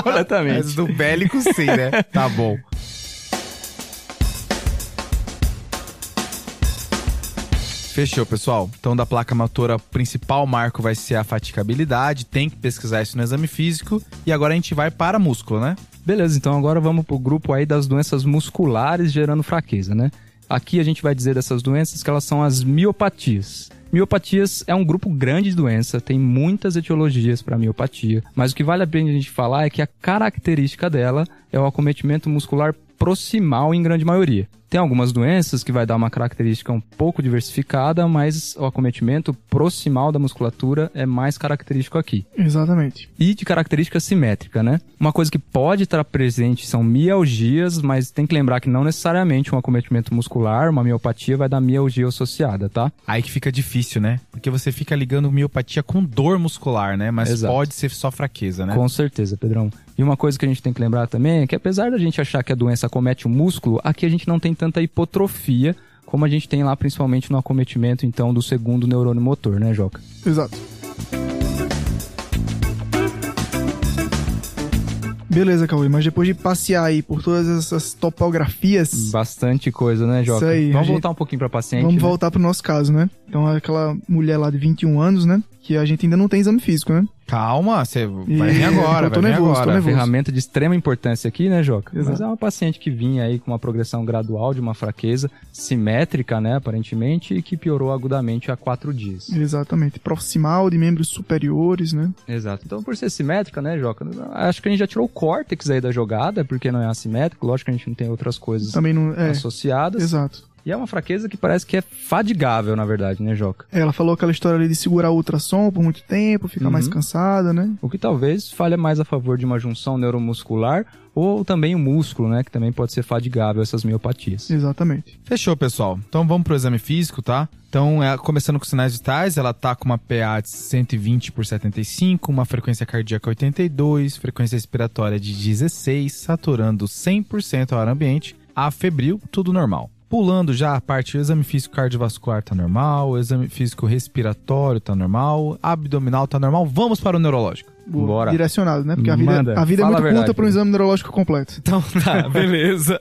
completamente. Mas do bélico sim, né? Tá bom. Fechou, pessoal. Então, da placa motora, o principal marco vai ser a fatigabilidade. Tem que pesquisar isso no exame físico. E agora a gente vai para músculo, né? Beleza, então agora vamos pro grupo aí das doenças musculares gerando fraqueza, né? Aqui a gente vai dizer dessas doenças que elas são as miopatias. Miopatias é um grupo grande de doença, tem muitas etiologias para miopatia, mas o que vale a pena a gente falar é que a característica dela é o acometimento muscular proximal em grande maioria. Tem algumas doenças que vai dar uma característica um pouco diversificada, mas o acometimento proximal da musculatura é mais característico aqui. Exatamente. E de característica simétrica, né? Uma coisa que pode estar presente são mialgias, mas tem que lembrar que não necessariamente um acometimento muscular, uma miopatia, vai dar mialgia associada, tá? Aí que fica difícil, né? Porque você fica ligando miopatia com dor muscular, né? Mas Exato. pode ser só fraqueza, né? Com certeza, Pedrão. E uma coisa que a gente tem que lembrar também é que apesar da gente achar que a doença acomete o músculo, aqui a gente não tem tanta hipotrofia como a gente tem lá principalmente no acometimento então do segundo neurônio motor, né, Joca? Exato. Beleza, Cauê, mas depois de passear aí por todas essas topografias. Bastante coisa, né, Joca? Isso aí. Vamos voltar um pouquinho pra paciente. Vamos né? voltar pro nosso caso, né? Então, aquela mulher lá de 21 anos, né? Que a gente ainda não tem exame físico, né? Calma, você vai vir agora, tô vai nervoso, agora. Tô nervoso. Ferramenta de extrema importância aqui, né, Joca? Exato. Mas é uma paciente que vinha aí com uma progressão gradual de uma fraqueza simétrica, né, aparentemente, e que piorou agudamente há quatro dias. Exatamente. Proximal de membros superiores, né? Exato. Então, por ser simétrica, né, Joca? Acho que a gente já tirou o córtex aí da jogada, porque não é assimétrico. Lógico que a gente não tem outras coisas Também não, é. associadas. Exato. E é uma fraqueza que parece que é fadigável, na verdade, né, Joca? Ela falou aquela história ali de segurar o ultrassom por muito tempo, ficar Uhum. mais cansada, né? O que talvez falha mais a favor de uma junção neuromuscular ou também o músculo, né, que também pode ser fadigável essas miopatias. Exatamente. Fechou, pessoal. Então vamos pro exame físico, tá? Então, é, começando com sinais vitais, ela tá com uma PA de 120 por 75, uma frequência cardíaca 82, frequência respiratória de 16, saturando 100% ao ar ambiente, a febril, tudo normal. Pulando já a parte, o exame físico cardiovascular tá normal, o exame físico respiratório tá normal, abdominal tá normal. Vamos para o neurológico. Boa. Bora. Direcionado, né? Porque a vida, Manda. a vida é muito a verdade, curta para um exame neurológico completo. Então tá, beleza.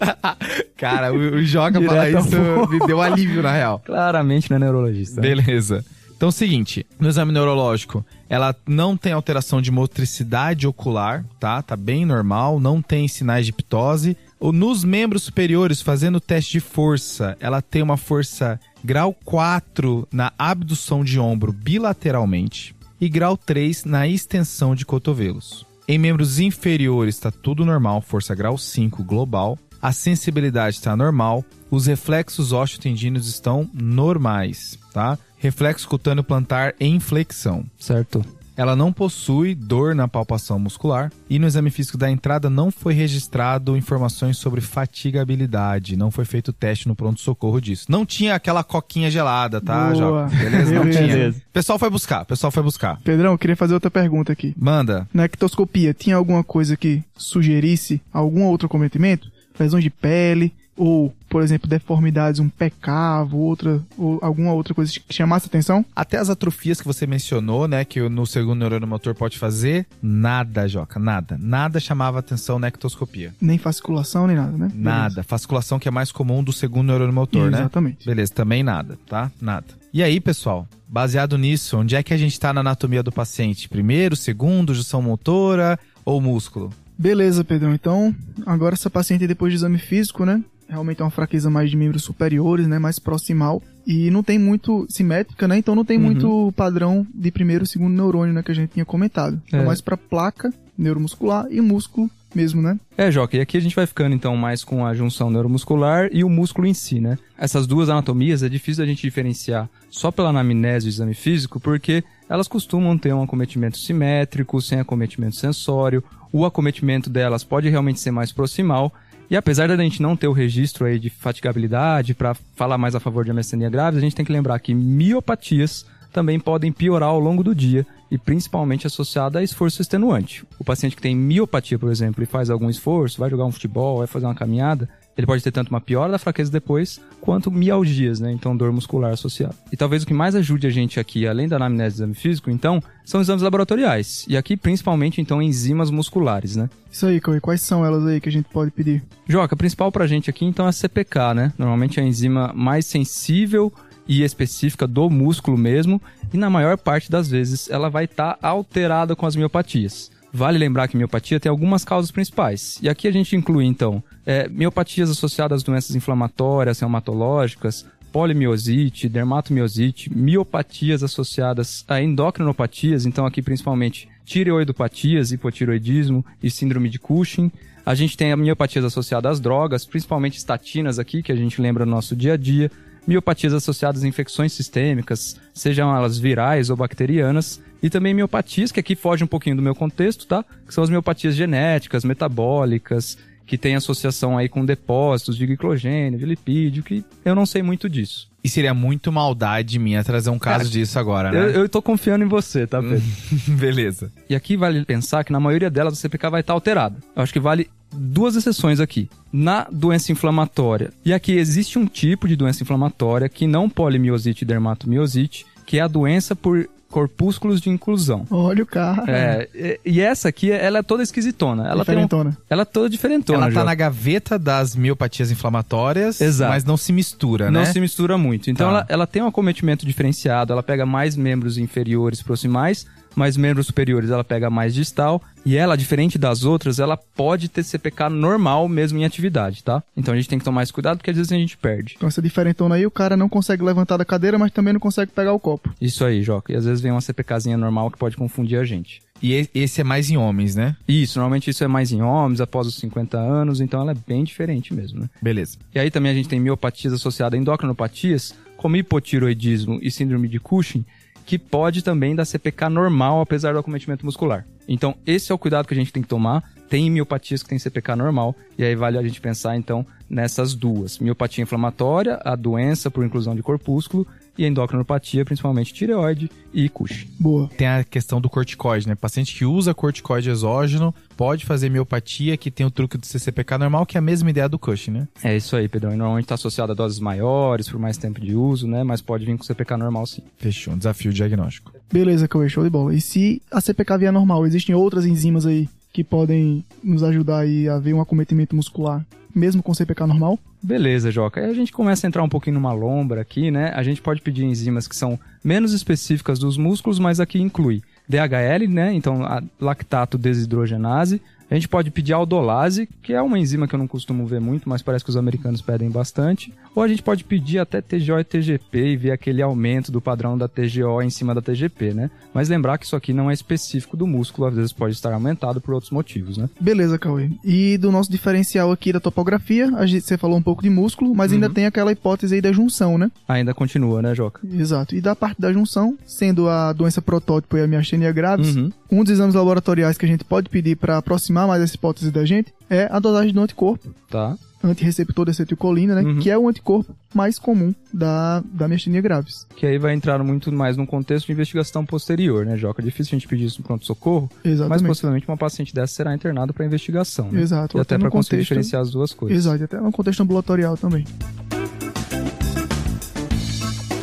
Cara, o, o Joga falar isso me deu alívio, na real. Claramente não é neurologista. Beleza. Então, seguinte, no exame neurológico, ela não tem alteração de motricidade ocular, tá? Tá bem normal, não tem sinais de ptose. Nos membros superiores, fazendo o teste de força, ela tem uma força grau 4 na abdução de ombro bilateralmente e grau 3 na extensão de cotovelos. Em membros inferiores está tudo normal, força grau 5 global. A sensibilidade está normal, os reflexos ósseo-tendinos estão normais, tá? Reflexo cutâneo plantar em flexão. Certo. Ela não possui dor na palpação muscular e no exame físico da entrada não foi registrado informações sobre fatigabilidade. Não foi feito teste no pronto-socorro disso. Não tinha aquela coquinha gelada, tá, Boa. Beleza? Não Beleza. tinha. Pessoal foi buscar, pessoal foi buscar. Pedrão, eu queria fazer outra pergunta aqui. Manda. Na ectoscopia, tinha alguma coisa que sugerisse algum outro cometimento? Lesões de pele, ou, por exemplo, deformidades, um pé cavo, outra, ou alguma outra coisa que chamasse atenção? Até as atrofias que você mencionou, né, que no segundo neurônio motor pode fazer, nada, Joca, nada. Nada chamava atenção na ectoscopia. Nem fasciculação, nem nada, né? Nada. Fasciculação que é mais comum do segundo neurônio motor, né? Exatamente. Beleza, também nada, tá? Nada. E aí, pessoal, baseado nisso, onde é que a gente tá na anatomia do paciente? Primeiro, segundo, junção motora ou músculo? Beleza, Pedrão. Então, agora essa paciente, depois do exame físico, né? Realmente é uma fraqueza mais de membros superiores, né? Mais proximal. E não tem muito simétrica, né? Então não tem Uhum. muito padrão de primeiro e segundo neurônio, né? Que a gente tinha comentado. É, É. mais pra placa neuromuscular e músculo mesmo, né? É, Joca, e aqui a gente vai ficando então mais com a junção neuromuscular e o músculo em si, né? Essas duas anatomias é difícil a gente diferenciar só pela anamnese e exame físico, porque elas costumam ter um acometimento simétrico, sem acometimento sensório. O acometimento delas pode realmente ser mais proximal. E apesar da gente não ter o registro aí de fatigabilidade para falar mais a favor de miastenia grave, a gente tem que lembrar que miopatias também podem piorar ao longo do dia e principalmente associada a esforço extenuante. O paciente que tem miopatia, por exemplo, e faz algum esforço, vai jogar um futebol, vai fazer uma caminhada, ele pode ter tanto uma piora da fraqueza depois, quanto mialgias, né? Então, dor muscular associada. E talvez o que mais ajude a gente aqui, além da anamnese do exame físico, então, são os exames laboratoriais. E aqui, principalmente, então, enzimas musculares, né? Isso aí, Cauê. Quais são elas aí que a gente pode pedir? Joca, a principal pra gente aqui, então, é a CPK, né? Normalmente é a enzima mais sensível e específica do músculo mesmo, e na maior parte das vezes ela vai estar alterada com as miopatias. Vale lembrar que miopatia tem algumas causas principais. E aqui a gente inclui, então, é, miopatias associadas às doenças inflamatórias, reumatológicas, polimiosite, dermatomiosite, miopatias associadas a endocrinopatias, então aqui principalmente tireoidopatias, hipotiroidismo e síndrome de Cushing. A gente tem miopatias associadas às drogas, principalmente estatinas aqui, que a gente lembra no nosso dia a dia, miopatias associadas a infecções sistêmicas, sejam elas virais ou bacterianas, e também miopatias, que aqui foge um pouquinho do meu contexto, tá? Que são as miopatias genéticas, metabólicas, que tem associação aí com depósitos de glicogênio, de lipídio, que eu não sei muito disso. E seria muito maldade minha trazer um caso Cara, disso agora, Eu, né? eu tô confiando em você, tá, Pedro? Beleza. E aqui vale pensar que na maioria delas o CPK vai estar alterado. Eu acho que vale duas exceções aqui. Na doença inflamatória. E aqui existe um tipo de doença inflamatória que não polimiosite e dermatomiosite, que é a doença por corpúsculos de inclusão. Olha o cara. É, e- e essa aqui, ela é toda esquisitona. Ela tem um, Diferentona. ela é toda diferentona. Ela tá na gaveta das miopatias inflamatórias, Exato. mas não se mistura, Não né? se mistura muito. Então Tá. ela, ela tem um acometimento diferenciado, ela pega mais membros inferiores proximais, mais membros superiores ela pega mais distal, e ela, diferente das outras, ela pode ter CPK normal mesmo em atividade, tá? Então a gente tem que tomar esse cuidado porque às vezes a gente perde. Com essa diferentona aí, o cara não consegue levantar da cadeira, mas também não consegue pegar o copo. Isso aí, Joca. E às vezes vem uma CPKzinha normal que pode confundir a gente. E e- esse é mais em homens, né? Isso, normalmente isso é mais em homens, após os 50 anos, então ela é bem diferente mesmo, né? Beleza. E aí também a gente tem miopatias associadas a endocrinopatias, como hipotiroidismo e síndrome de Cushing, que pode também dar CPK normal, apesar do acometimento muscular. Então, esse é o cuidado que a gente tem que tomar. Tem miopatias que tem CPK normal, e aí vale a gente pensar, então, nessas duas. Miopatia inflamatória, a doença por inclusão de corpúsculo, e a endocrinopatia, principalmente tireoide e Cushing. Boa. Tem a questão do corticoide, né? Paciente que usa corticoide exógeno pode fazer miopatia, que tem o truque do CCPK normal, que é a mesma ideia do Cushing, né? É isso aí, Pedrão. E normalmente está associado a doses maiores, por mais tempo de uso, né? Mas pode vir com CPK normal sim. Fechou, um desafio diagnóstico. Beleza, Cauê, show de bola. E se a CPK vier normal, existem outras enzimas aí que podem nos ajudar aí a ver um acometimento muscular, mesmo com CPK normal? Beleza, Joca. Aí a gente começa a entrar um pouquinho numa lombra aqui, né? A gente pode pedir enzimas que são menos específicas dos músculos, mas aqui inclui DHL, né? Então, lactato desidrogenase. A gente pode pedir aldolase, que é uma enzima que eu não costumo ver muito, mas parece que os americanos pedem bastante. Ou a gente pode pedir até TGO e TGP e ver aquele aumento do padrão da TGO em cima da TGP, né? Mas lembrar que isso aqui não é específico do músculo, às vezes pode estar aumentado por outros motivos, né? Beleza, Cauê. E do nosso diferencial aqui da topografia, a gente, você falou um pouco de músculo, mas uhum. ainda tem aquela hipótese aí da junção, né? Ainda continua, né, Joca? Exato. E da parte da junção, sendo a doença protótipo e a miastenia graves, uhum. Um dos exames laboratoriais que a gente pode pedir para aproximar mais essa hipótese da gente é a dosagem do anticorpo. Tá antirreceptor de acetilcolina, né? Uhum. Que é o anticorpo mais comum da, da miastenia graves. Que aí vai entrar muito mais num contexto de investigação posterior, né, Joca? É difícil a gente pedir isso no pronto-socorro, mas possivelmente uma paciente dessa será internada para investigação, né? Exato. E até, até para conseguir diferenciar as duas coisas. Exato, até no contexto ambulatorial também.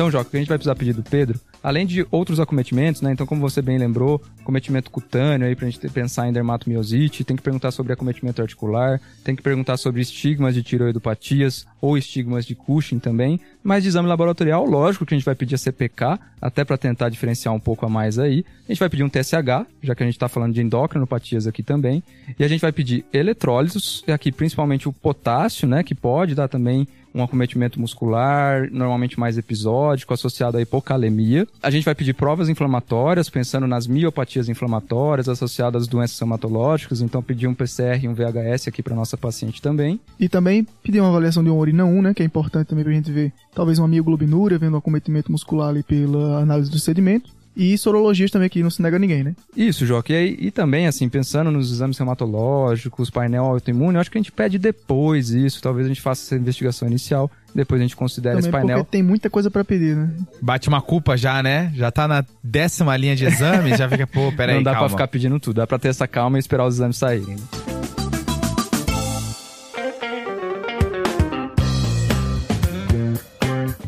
Então, Joca, o que a gente vai precisar pedir do Pedro Além de outros acometimentos, né? Então, como você bem lembrou, acometimento cutâneo aí pra gente pensar em dermatomiosite, tem que perguntar sobre acometimento articular, tem que perguntar sobre estigmas de tiroidopatias ou estigmas de Cushing também. Mas de exame laboratorial, lógico que a gente vai pedir a CPK, até para tentar diferenciar um pouco a mais aí. A gente vai pedir um TSH, já que a gente está falando de endocrinopatias aqui também. E a gente vai pedir eletrólitos, aqui principalmente o potássio, né? Que pode dar também um acometimento muscular, normalmente mais episódico, associado à hipocalemia. A gente vai pedir provas inflamatórias, pensando nas miopatias inflamatórias associadas às doenças hematológicas, então pedir um PCR e um VHS aqui para nossa paciente também. E também pedir uma avaliação de uma urina 1, né, que é importante também para a gente ver talvez uma mioglobinúria, vendo um acometimento muscular ali pela análise do sedimento. E sorologias também, que não se nega a ninguém, né? Isso, Joque. E, e, também, assim, pensando nos exames hematológicos, painel autoimune, eu acho que a gente pede depois isso. Talvez a gente faça essa investigação inicial, depois a gente considere também esse painel. Porque tem muita coisa para pedir, né? Bate uma culpa já, né? Já tá na décima linha de exames, já fica, pô, peraí, Não dá calma. pra ficar pedindo tudo, dá pra ter essa calma e esperar os exames saírem.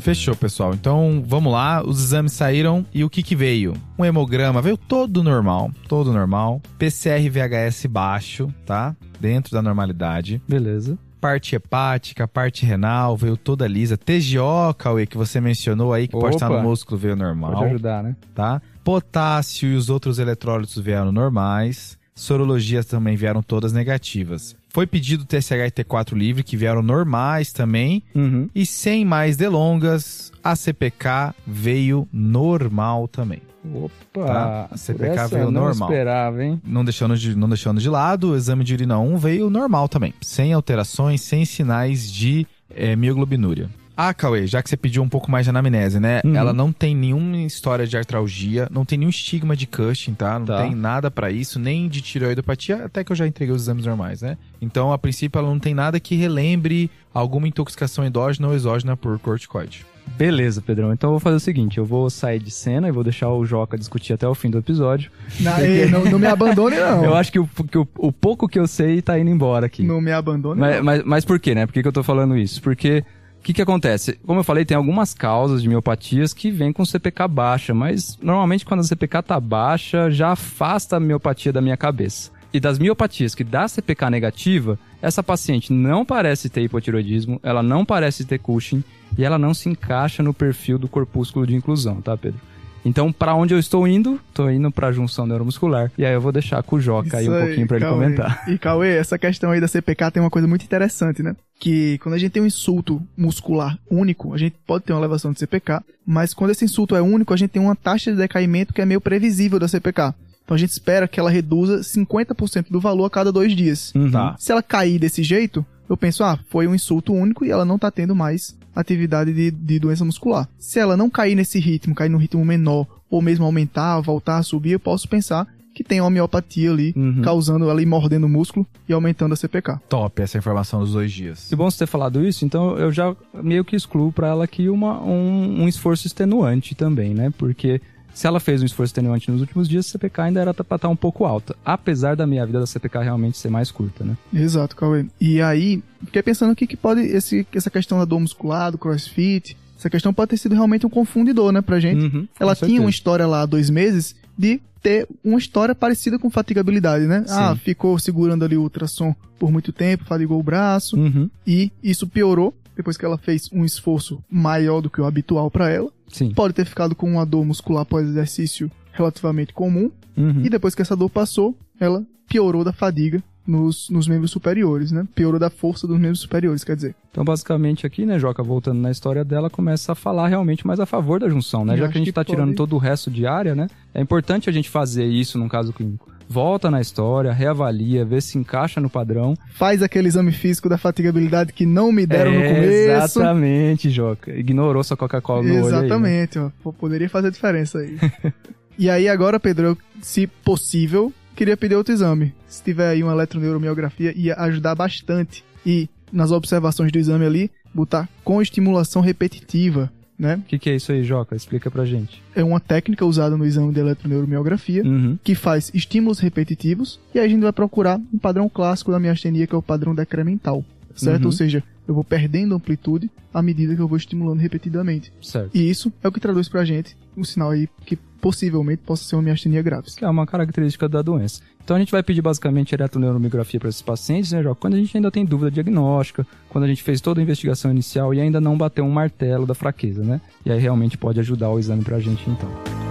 Fechou, pessoal. Então, vamos lá. Os exames saíram e o que que veio? Um hemograma veio todo normal, todo normal. PCR VHS baixo, tá? Dentro da normalidade. Beleza. Parte hepática, parte renal, veio toda lisa. TGO, Cauê, que você mencionou aí, que Opa. pode estar no músculo, veio normal. Pode ajudar, né? Tá? Potássio e os outros eletrólitos vieram normais. Sorologias também vieram todas negativas. Foi pedido TSH e T4 livre, que vieram normais também. Uhum. E sem mais delongas, a CPK veio normal também. Opa! Tá? A CPK veio não normal. esperava, hein? Não deixando, de, não deixando de lado, o exame de urina 1 veio normal também. Sem alterações, sem sinais de é, mioglobinúria. Ah, Cauê, já que você pediu um pouco mais de anamnese, né? Uhum. Ela não tem nenhuma história de artralgia, não tem nenhum estigma de Cushing, tá? Não tá. tem nada para isso, nem de tireoidopatia, até que eu já entreguei os exames normais, né? Então, a princípio, ela não tem nada que relembre alguma intoxicação endógena ou exógena por corticoide. Beleza, Pedrão. Então eu vou fazer o seguinte: eu vou sair de cena e vou deixar o Joca discutir até o fim do episódio. Não, não, não, me abandone, não. Eu acho que, o, que o, o, pouco que eu sei tá indo embora aqui. Não me abandone, mas, não. Mas, mas por quê, né? Por que, que eu tô falando isso? Porque que, que acontece? Como eu falei, tem algumas causas de miopatias que vêm com CPK baixa, mas normalmente quando a CPK tá baixa, já afasta a miopatia da minha cabeça. E das miopatias que dá CPK negativa, essa paciente não parece ter hipotiroidismo, ela não parece ter Cushing e ela não se encaixa no perfil do corpúsculo de inclusão, tá, Pedro? Então, para onde eu estou indo? Estou indo para a junção neuromuscular. E aí eu vou deixar com o Joca aí um pouquinho para ele comentar. E Cauê, essa questão aí da CPK tem uma coisa muito interessante, né? Que quando a gente tem um insulto muscular único, a gente pode ter uma elevação de CPK, mas quando esse insulto é único, a gente tem uma taxa de decaimento que é meio previsível da CPK. Então a gente espera que ela reduza 50% do valor a cada dois dias. Uhum. Tá. Se ela cair desse jeito, eu penso, ah, foi um insulto único e ela não tá tendo mais atividade de, de doença muscular. Se ela não cair nesse ritmo, cair num ritmo menor, ou mesmo aumentar, voltar a subir, eu posso pensar que tem uma miopatia ali, uhum. causando ali mordendo o músculo e aumentando a CPK. Top essa informação dos dois dias. Que bom você ter falado isso, então eu já meio que excluo para ela aqui uma, um, um esforço extenuante também, né? Porque se ela fez um esforço extenuante nos últimos dias, a CPK ainda era para estar tá um pouco alta. Apesar da minha vida da CPK realmente ser mais curta, né? Exato, Cauê. E aí, fiquei pensando o que, que pode, esse, essa questão da dor muscular, do crossfit, essa questão pode ter sido realmente um confundidor, né, pra gente. Uhum, ela tinha uma história lá há dois meses de ter uma história parecida com fatigabilidade, né? Sim. Ah, ficou segurando ali o ultrassom por muito tempo, fatigou o braço, uhum. e isso piorou depois que ela fez um esforço maior do que o habitual para ela. Sim. Pode ter ficado com uma dor muscular pós-exercício relativamente comum. Uhum. E depois que essa dor passou, ela piorou da fadiga nos, nos membros superiores, né? Piorou da força dos membros superiores, quer dizer. Então, basicamente, aqui, né, Joca, voltando na história dela, começa a falar realmente mais a favor da junção, né? Eu Já que a gente que tá pode- tirando todo o resto de área, né? É importante a gente fazer isso num caso clínico. Volta na história, reavalia, vê se encaixa no padrão. Faz aquele exame físico da fatigabilidade que não me deram no É, começo. Exatamente, Joca. Ignorou sua Coca-Cola no olho aí, né? Exatamente. Pô, poderia fazer diferença aí. e aí agora, Pedro, eu, se possível, queria pedir outro exame. Se tiver aí uma eletroneuromiografia, ia ajudar bastante. E nas observações do exame ali, botar com estimulação repetitiva, né? O que, que é isso aí, Joca? Explica pra gente. É uma técnica usada no exame de eletroneuromiografia Uhum. que faz estímulos repetitivos e aí a gente vai procurar um padrão clássico da miastenia que é o padrão decremental, certo? Uhum. Ou seja, eu vou perdendo amplitude à medida que eu vou estimulando repetidamente. Certo. E isso é o que traduz pra gente um sinal aí que possivelmente possa ser uma miastenia graves. Que é uma característica da doença. Então a gente vai pedir basicamente eletroneuromiografia para esses pacientes, né, Joca? Quando a gente ainda tem dúvida diagnóstica, quando a gente fez toda a investigação inicial e ainda não bateu um martelo da fraqueza, né? E aí realmente pode ajudar o exame pra gente então.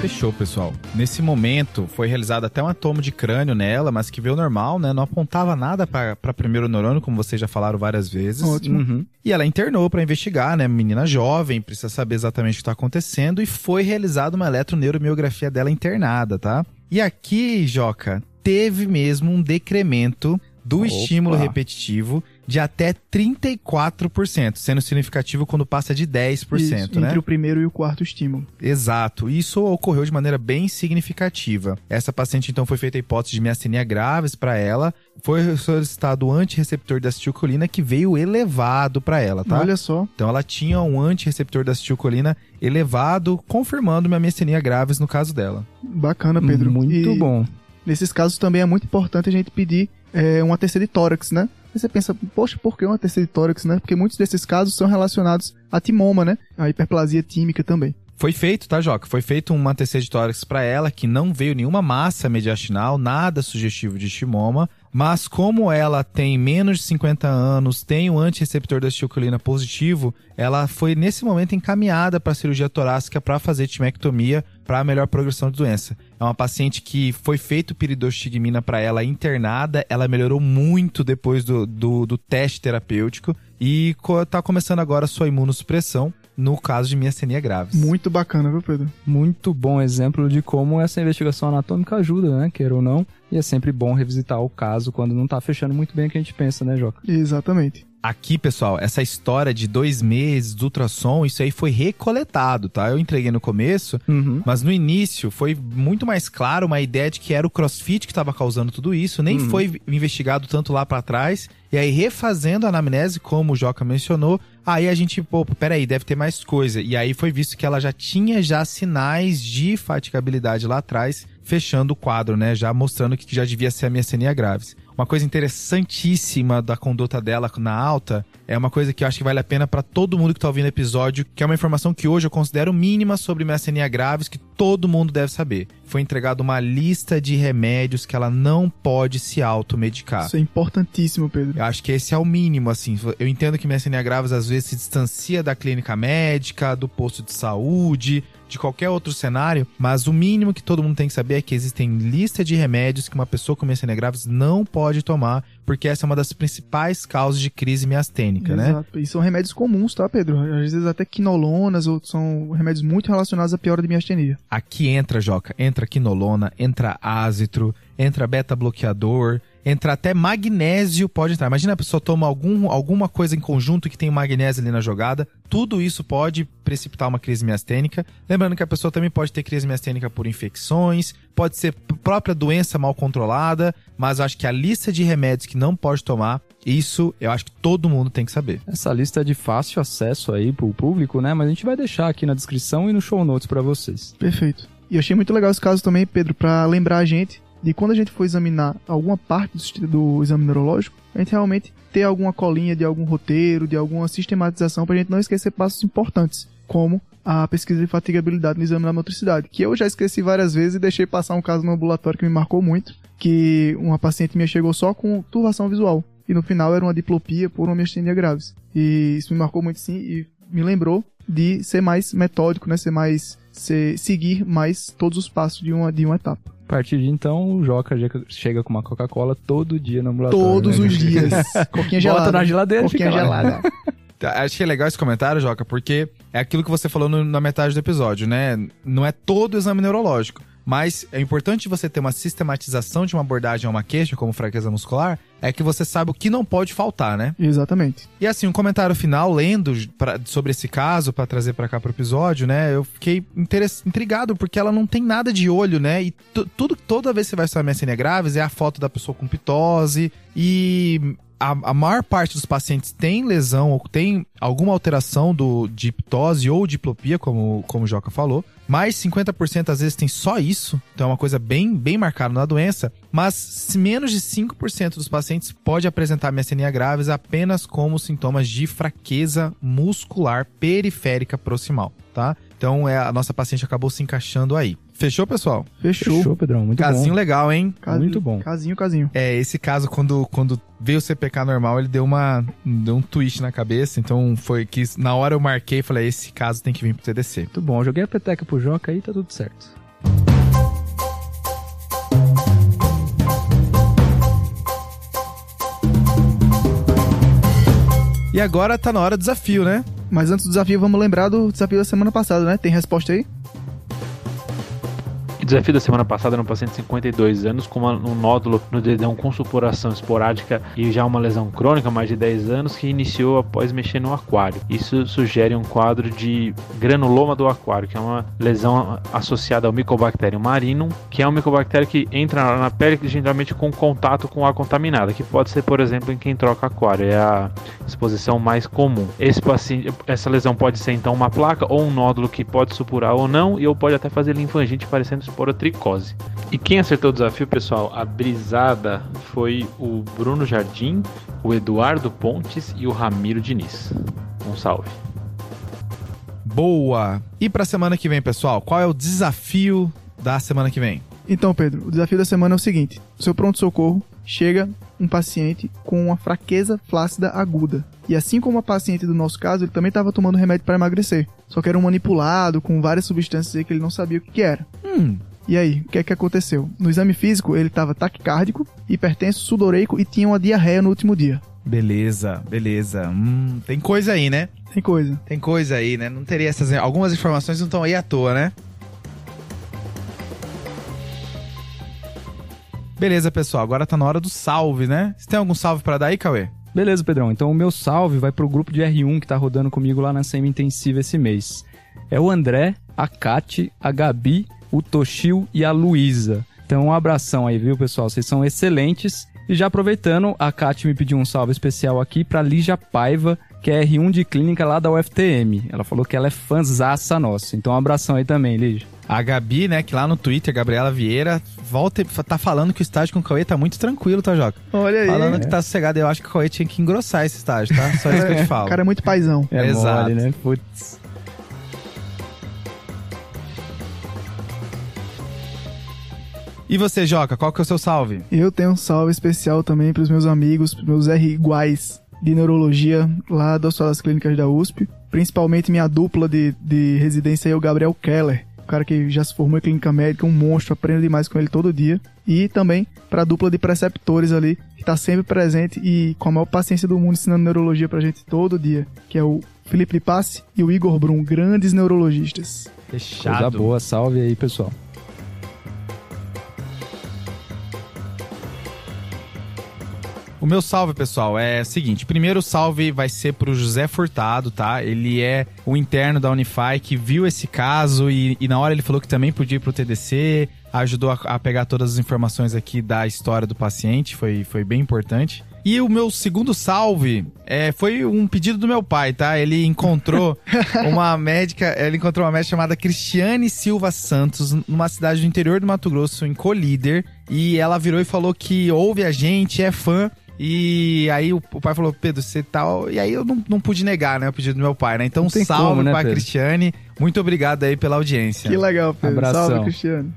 Fechou, pessoal. Nesse momento, foi realizado até um atomo de crânio nela, mas que veio normal, né? Não apontava nada para primeiro neurônio, como vocês já falaram várias vezes. Ótimo. Uhum. E ela internou para investigar, né? Menina jovem, precisa saber exatamente o que está acontecendo. E foi realizada uma eletroneuromiografia dela internada, tá? E aqui, Joca, teve mesmo um decremento do Opa. estímulo repetitivo de até 34%, sendo significativo quando passa de 10%, Isso, né? Entre o primeiro e o quarto estímulo. Exato. Isso ocorreu de maneira bem significativa. Essa paciente, então, foi feita a hipótese de miastenia graves para ela. Foi solicitado o antirreceptor da acetilcolina que veio elevado para ela, tá? Olha só, Então ela tinha um antirreceptor da acetilcolina elevado, confirmando uma miastenia graves no caso dela. bacana, Pedro. Muito E bom. Nesses casos também é muito importante a gente pedir é, uma TC de tórax, né? Aí você pensa, poxa, por que uma TC de tórax, né? Porque muitos desses casos são relacionados a timoma, né? A hiperplasia tímica também. Foi feito, tá, Joca? Foi feito uma TC de tórax para ela que não veio nenhuma massa mediastinal, nada sugestivo de estimoma, mas como ela tem menos de 50 anos, tem um antirreceptor da acetilcolina positivo, ela foi nesse momento encaminhada para cirurgia torácica para fazer timectomia para melhor progressão de doença. É uma paciente que foi feito piridostigmina para ela internada, ela melhorou muito depois do, do, do teste terapêutico e co- tá começando agora a sua imunossupressão no caso de miastenia graves. Muito bacana, viu, Pedro? Muito bom exemplo de como essa investigação anatômica ajuda, né? Queira ou não. E é sempre bom revisitar o caso quando não tá fechando muito bem o que a gente pensa, né, Joca? Exatamente. Aqui, pessoal, essa história de dois meses do ultrassom, isso aí foi recoletado, tá? Eu entreguei no começo, Uhum. mas no início foi muito mais claro uma ideia de que era o crossfit que estava causando tudo isso, nem Uhum. foi investigado tanto lá pra trás. E aí, refazendo a anamnese, como o Joca mencionou, aí a gente, pô, peraí, deve ter mais coisa. E aí foi visto que ela já tinha já sinais de fatigabilidade lá atrás, fechando o quadro, né? Já mostrando que já devia ser a miastenia graves. Uma coisa interessantíssima da conduta dela na alta é uma coisa que eu acho que vale a pena pra todo mundo que tá ouvindo o episódio, que é uma informação que hoje eu considero mínima sobre miastenia graves que todo mundo deve saber. Foi entregada uma lista de remédios que ela não pode se automedicar. Isso é importantíssimo, Pedro. Eu acho que esse é o mínimo, assim. Eu entendo que miastenia graves às vezes se distancia da clínica médica, do posto de saúde, de qualquer outro cenário, mas o mínimo que todo mundo tem que saber é que existem lista de remédios que uma pessoa com miastenia graves não pode tomar, porque essa é uma das principais causas de crise miastênica, né? Exato. E são remédios comuns, tá, Pedro? Às vezes até quinolonas, ou são remédios muito relacionados à piora de miastenia. Aqui entra, Joca, entra quinolona, entra ácitro, entra beta-bloqueador, entra até magnésio pode entrar. Imagina a pessoa toma algum, alguma coisa em conjunto que tem magnésio ali na jogada, tudo isso pode precipitar uma crise miastênica. Lembrando que a pessoa também pode ter crise miastênica por infecções, pode ser própria doença mal controlada, mas acho que a lista de remédios que não pode tomar, isso eu acho que todo mundo tem que saber. Essa lista é de fácil acesso aí pro público, né? Mas a gente vai deixar aqui na descrição e no show notes pra vocês. Perfeito. E eu achei muito legal esse caso também, Pedro, pra lembrar a gente de quando a gente for examinar alguma parte do, do exame neurológico, a gente realmente ter alguma colinha de algum roteiro, de alguma sistematização, pra gente não esquecer passos importantes, como a pesquisa de fatigabilidade no exame da motricidade, que eu já esqueci várias vezes e deixei passar um caso no ambulatório que me marcou muito, que uma paciente minha chegou só com turbação visual, e no final era uma diplopia por uma miastenia graves. E isso me marcou muito sim, e me lembrou de ser mais metódico, né, ser mais se, seguir mais todos os passos de uma, de uma etapa. A partir de então, o Joca chega com uma Coca-Cola todo dia no ambulatório. Todos né? os dias. Coquinha gelada. Bota na geladeira Coquinha gelada. Acho que é legal esse comentário, Joca, porque é aquilo que você falou no- na metade do episódio, né? Não é todo o exame neurológico. Mas é importante você ter uma sistematização de uma abordagem a uma queixa, como fraqueza muscular, é que você sabe o que não pode faltar, né? Exatamente. E assim, um comentário final, lendo pra- sobre esse caso, pra trazer pra cá pro episódio, né? Eu fiquei intrigado, porque ela não tem nada de olho, né? E tu- tudo, toda vez que você vai estudar miastenia graves, é a foto da pessoa com pitose. E a, a maior parte dos pacientes tem lesão ou tem alguma alteração do, de pitose ou diplopia, como, como o Joca falou. Mais 50% às vezes tem só isso, então é uma coisa bem, bem marcada na doença. Mas menos de 5% dos pacientes pode apresentar miastenia graves apenas como sintomas de fraqueza muscular periférica proximal, tá? Então é, a nossa paciente acabou se encaixando aí. Fechou, pessoal? Fechou. Fechou, Pedrão. Muito Casinho bom. legal, hein? Casinho- Muito bom. Casinho, casinho. É, esse caso, quando, quando veio o CPK normal, ele deu uma deu um twist na cabeça. Então foi que na hora eu marquei e falei: esse caso tem que vir pro TDC. Muito bom. Joguei a peteca pro Joca aí, tá tudo certo. E agora tá na hora do desafio, né? Mas antes do desafio, vamos lembrar do desafio da semana passada, né? Tem resposta aí? Desafio da semana passada era um paciente de 52 anos com uma- um nódulo no dedão com supuração esporádica e já uma lesão crônica, mais de 10 anos, que iniciou após mexer no aquário. Isso sugere um quadro de granuloma do aquário, que é uma lesão associada ao Mycobacterium marinum, que é um micobactério que entra na pele geralmente com contato com água contaminada, que pode ser, por exemplo, em quem troca aquário. É a exposição mais comum. Esse paciente, essa lesão pode ser então uma placa ou um nódulo que pode supurar ou não, e ou pode até fazer linfangite parecendo esporotricose. E quem acertou o desafio, pessoal, a brisada foi o Bruno Jardim, o Eduardo Pontes e o Ramiro Diniz. Um salve. Boa! E pra semana que vem, pessoal, qual é o desafio da semana que vem? Então, Pedro, o desafio da semana é o seguinte: no seu pronto-socorro chega um paciente com uma fraqueza flácida aguda. E assim como a paciente do nosso caso, ele também estava tomando remédio para emagrecer. Só que era um manipulado com várias substâncias que ele não sabia o que, que era. Hum, E aí, o que é que aconteceu? No exame físico, ele estava taquicárdico, hipertenso, sudoreico e tinha uma diarreia no último dia. beleza, beleza. Hum, tem coisa aí, né? Tem coisa. Tem coisa aí, né? Não teria essas. Algumas informações não estão aí à toa, né? Beleza, pessoal. Agora tá na hora do salve, né? Você tem algum salve pra dar aí, Cauê? Beleza, Pedrão. Então o meu salve vai pro grupo de R1 que tá rodando comigo lá na semi-intensiva esse mês. É o André, a Kati, a Gabi, o Toshio e a Luísa. Então um abração aí, viu, pessoal? Vocês são excelentes. E já aproveitando, a Kati me pediu um salve especial aqui pra Lígia Paiva, que é R1 de clínica lá da UFTM. Ela falou que ela é fãzaça nossa. Então um abração aí também, Lígia. A Gabi, né, que lá no Twitter, Gabriela Vieira, volta e tá falando que o estágio com o Cauê tá muito tranquilo, tá, Joca? Olha aí. Falando que tá sossegado. Eu acho que o Cauê tinha que engrossar esse estágio, tá? Só isso que eu te falo. O cara é muito paizão. É Exato. mole, né? Putz. E você, Joca, qual que é o seu salve? Eu tenho um salve especial também para os meus amigos, pros meus R iguais de neurologia lá das das Clínicas da USP. Principalmente minha dupla de, de residência aí, o Gabriel Keller. O cara que já se formou em clínica médica, um monstro, aprendo demais com ele todo dia. E também para a dupla de preceptores ali, que está sempre presente e com a maior paciência do mundo ensinando neurologia pra gente todo dia, que é o Felipe de Passe e o Igor Brum, grandes neurologistas. Coisa boa, salve aí, pessoal. O meu salve, pessoal, é o seguinte. Primeiro salve vai ser pro José Furtado, tá? Ele é o interno da Unify que viu esse caso e, e na hora ele falou que também podia ir pro TDC, ajudou a, a pegar todas as informações aqui da história do paciente, foi, foi bem importante. E o meu segundo salve é, foi um pedido do meu pai, tá? Ele encontrou uma médica, ele encontrou uma médica chamada Cristiane Silva Santos, numa cidade do interior do Mato Grosso, em Colíder. E ela virou e falou que ouve a gente, é fã. E aí o, o pai falou, Pedro, você tá. E aí eu não, não pude negar, né? O pedido do meu pai, né? Então, Não tem salve como, né, pra Pedro? Cristiane. Muito obrigado aí pela audiência. Que legal, Pedro. Abração. Salve, Cristiano.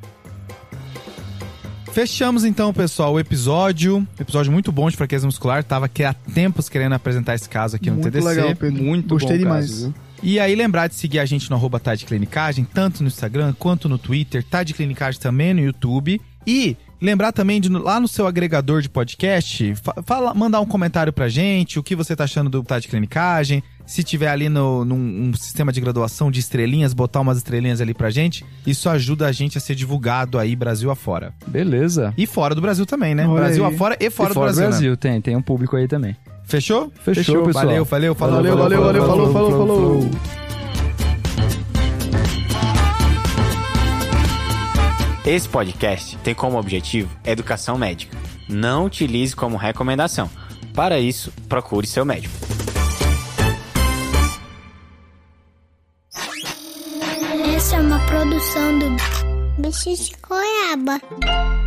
Fechamos então, pessoal, o episódio. Episódio muito bom de fraqueza muscular. Tava aqui há tempos querendo apresentar esse caso aqui no Muito TDC. legal, Pedro. Muito Gostei bom demais. caso? E aí lembrar de seguir a gente no arroba tá de clinicagem, tanto no Instagram quanto no Twitter, tá de clinicagem também no YouTube. E lembrar também de lá no seu agregador de podcast, fala, mandar um comentário pra gente, o que você tá achando do tá de clinicagem. Se tiver ali no, num um sistema de graduação de estrelinhas, botar umas estrelinhas ali pra gente. Isso ajuda a gente a ser divulgado aí Brasil afora. Beleza. E fora do Brasil também, né? Olha Brasil aí. afora e fora, e fora do Brasil. do Brasil, né? tem, tem um público aí também. Fechou? Fechou, pessoal. Valeu, valeu, falou. Valeu, valeu, valeu, falou, falou, falou. Esse podcast tem como objetivo educação médica. Não utilize como recomendação. Para isso, procure seu médico. Essa é uma produção do Bicho de Goiaba.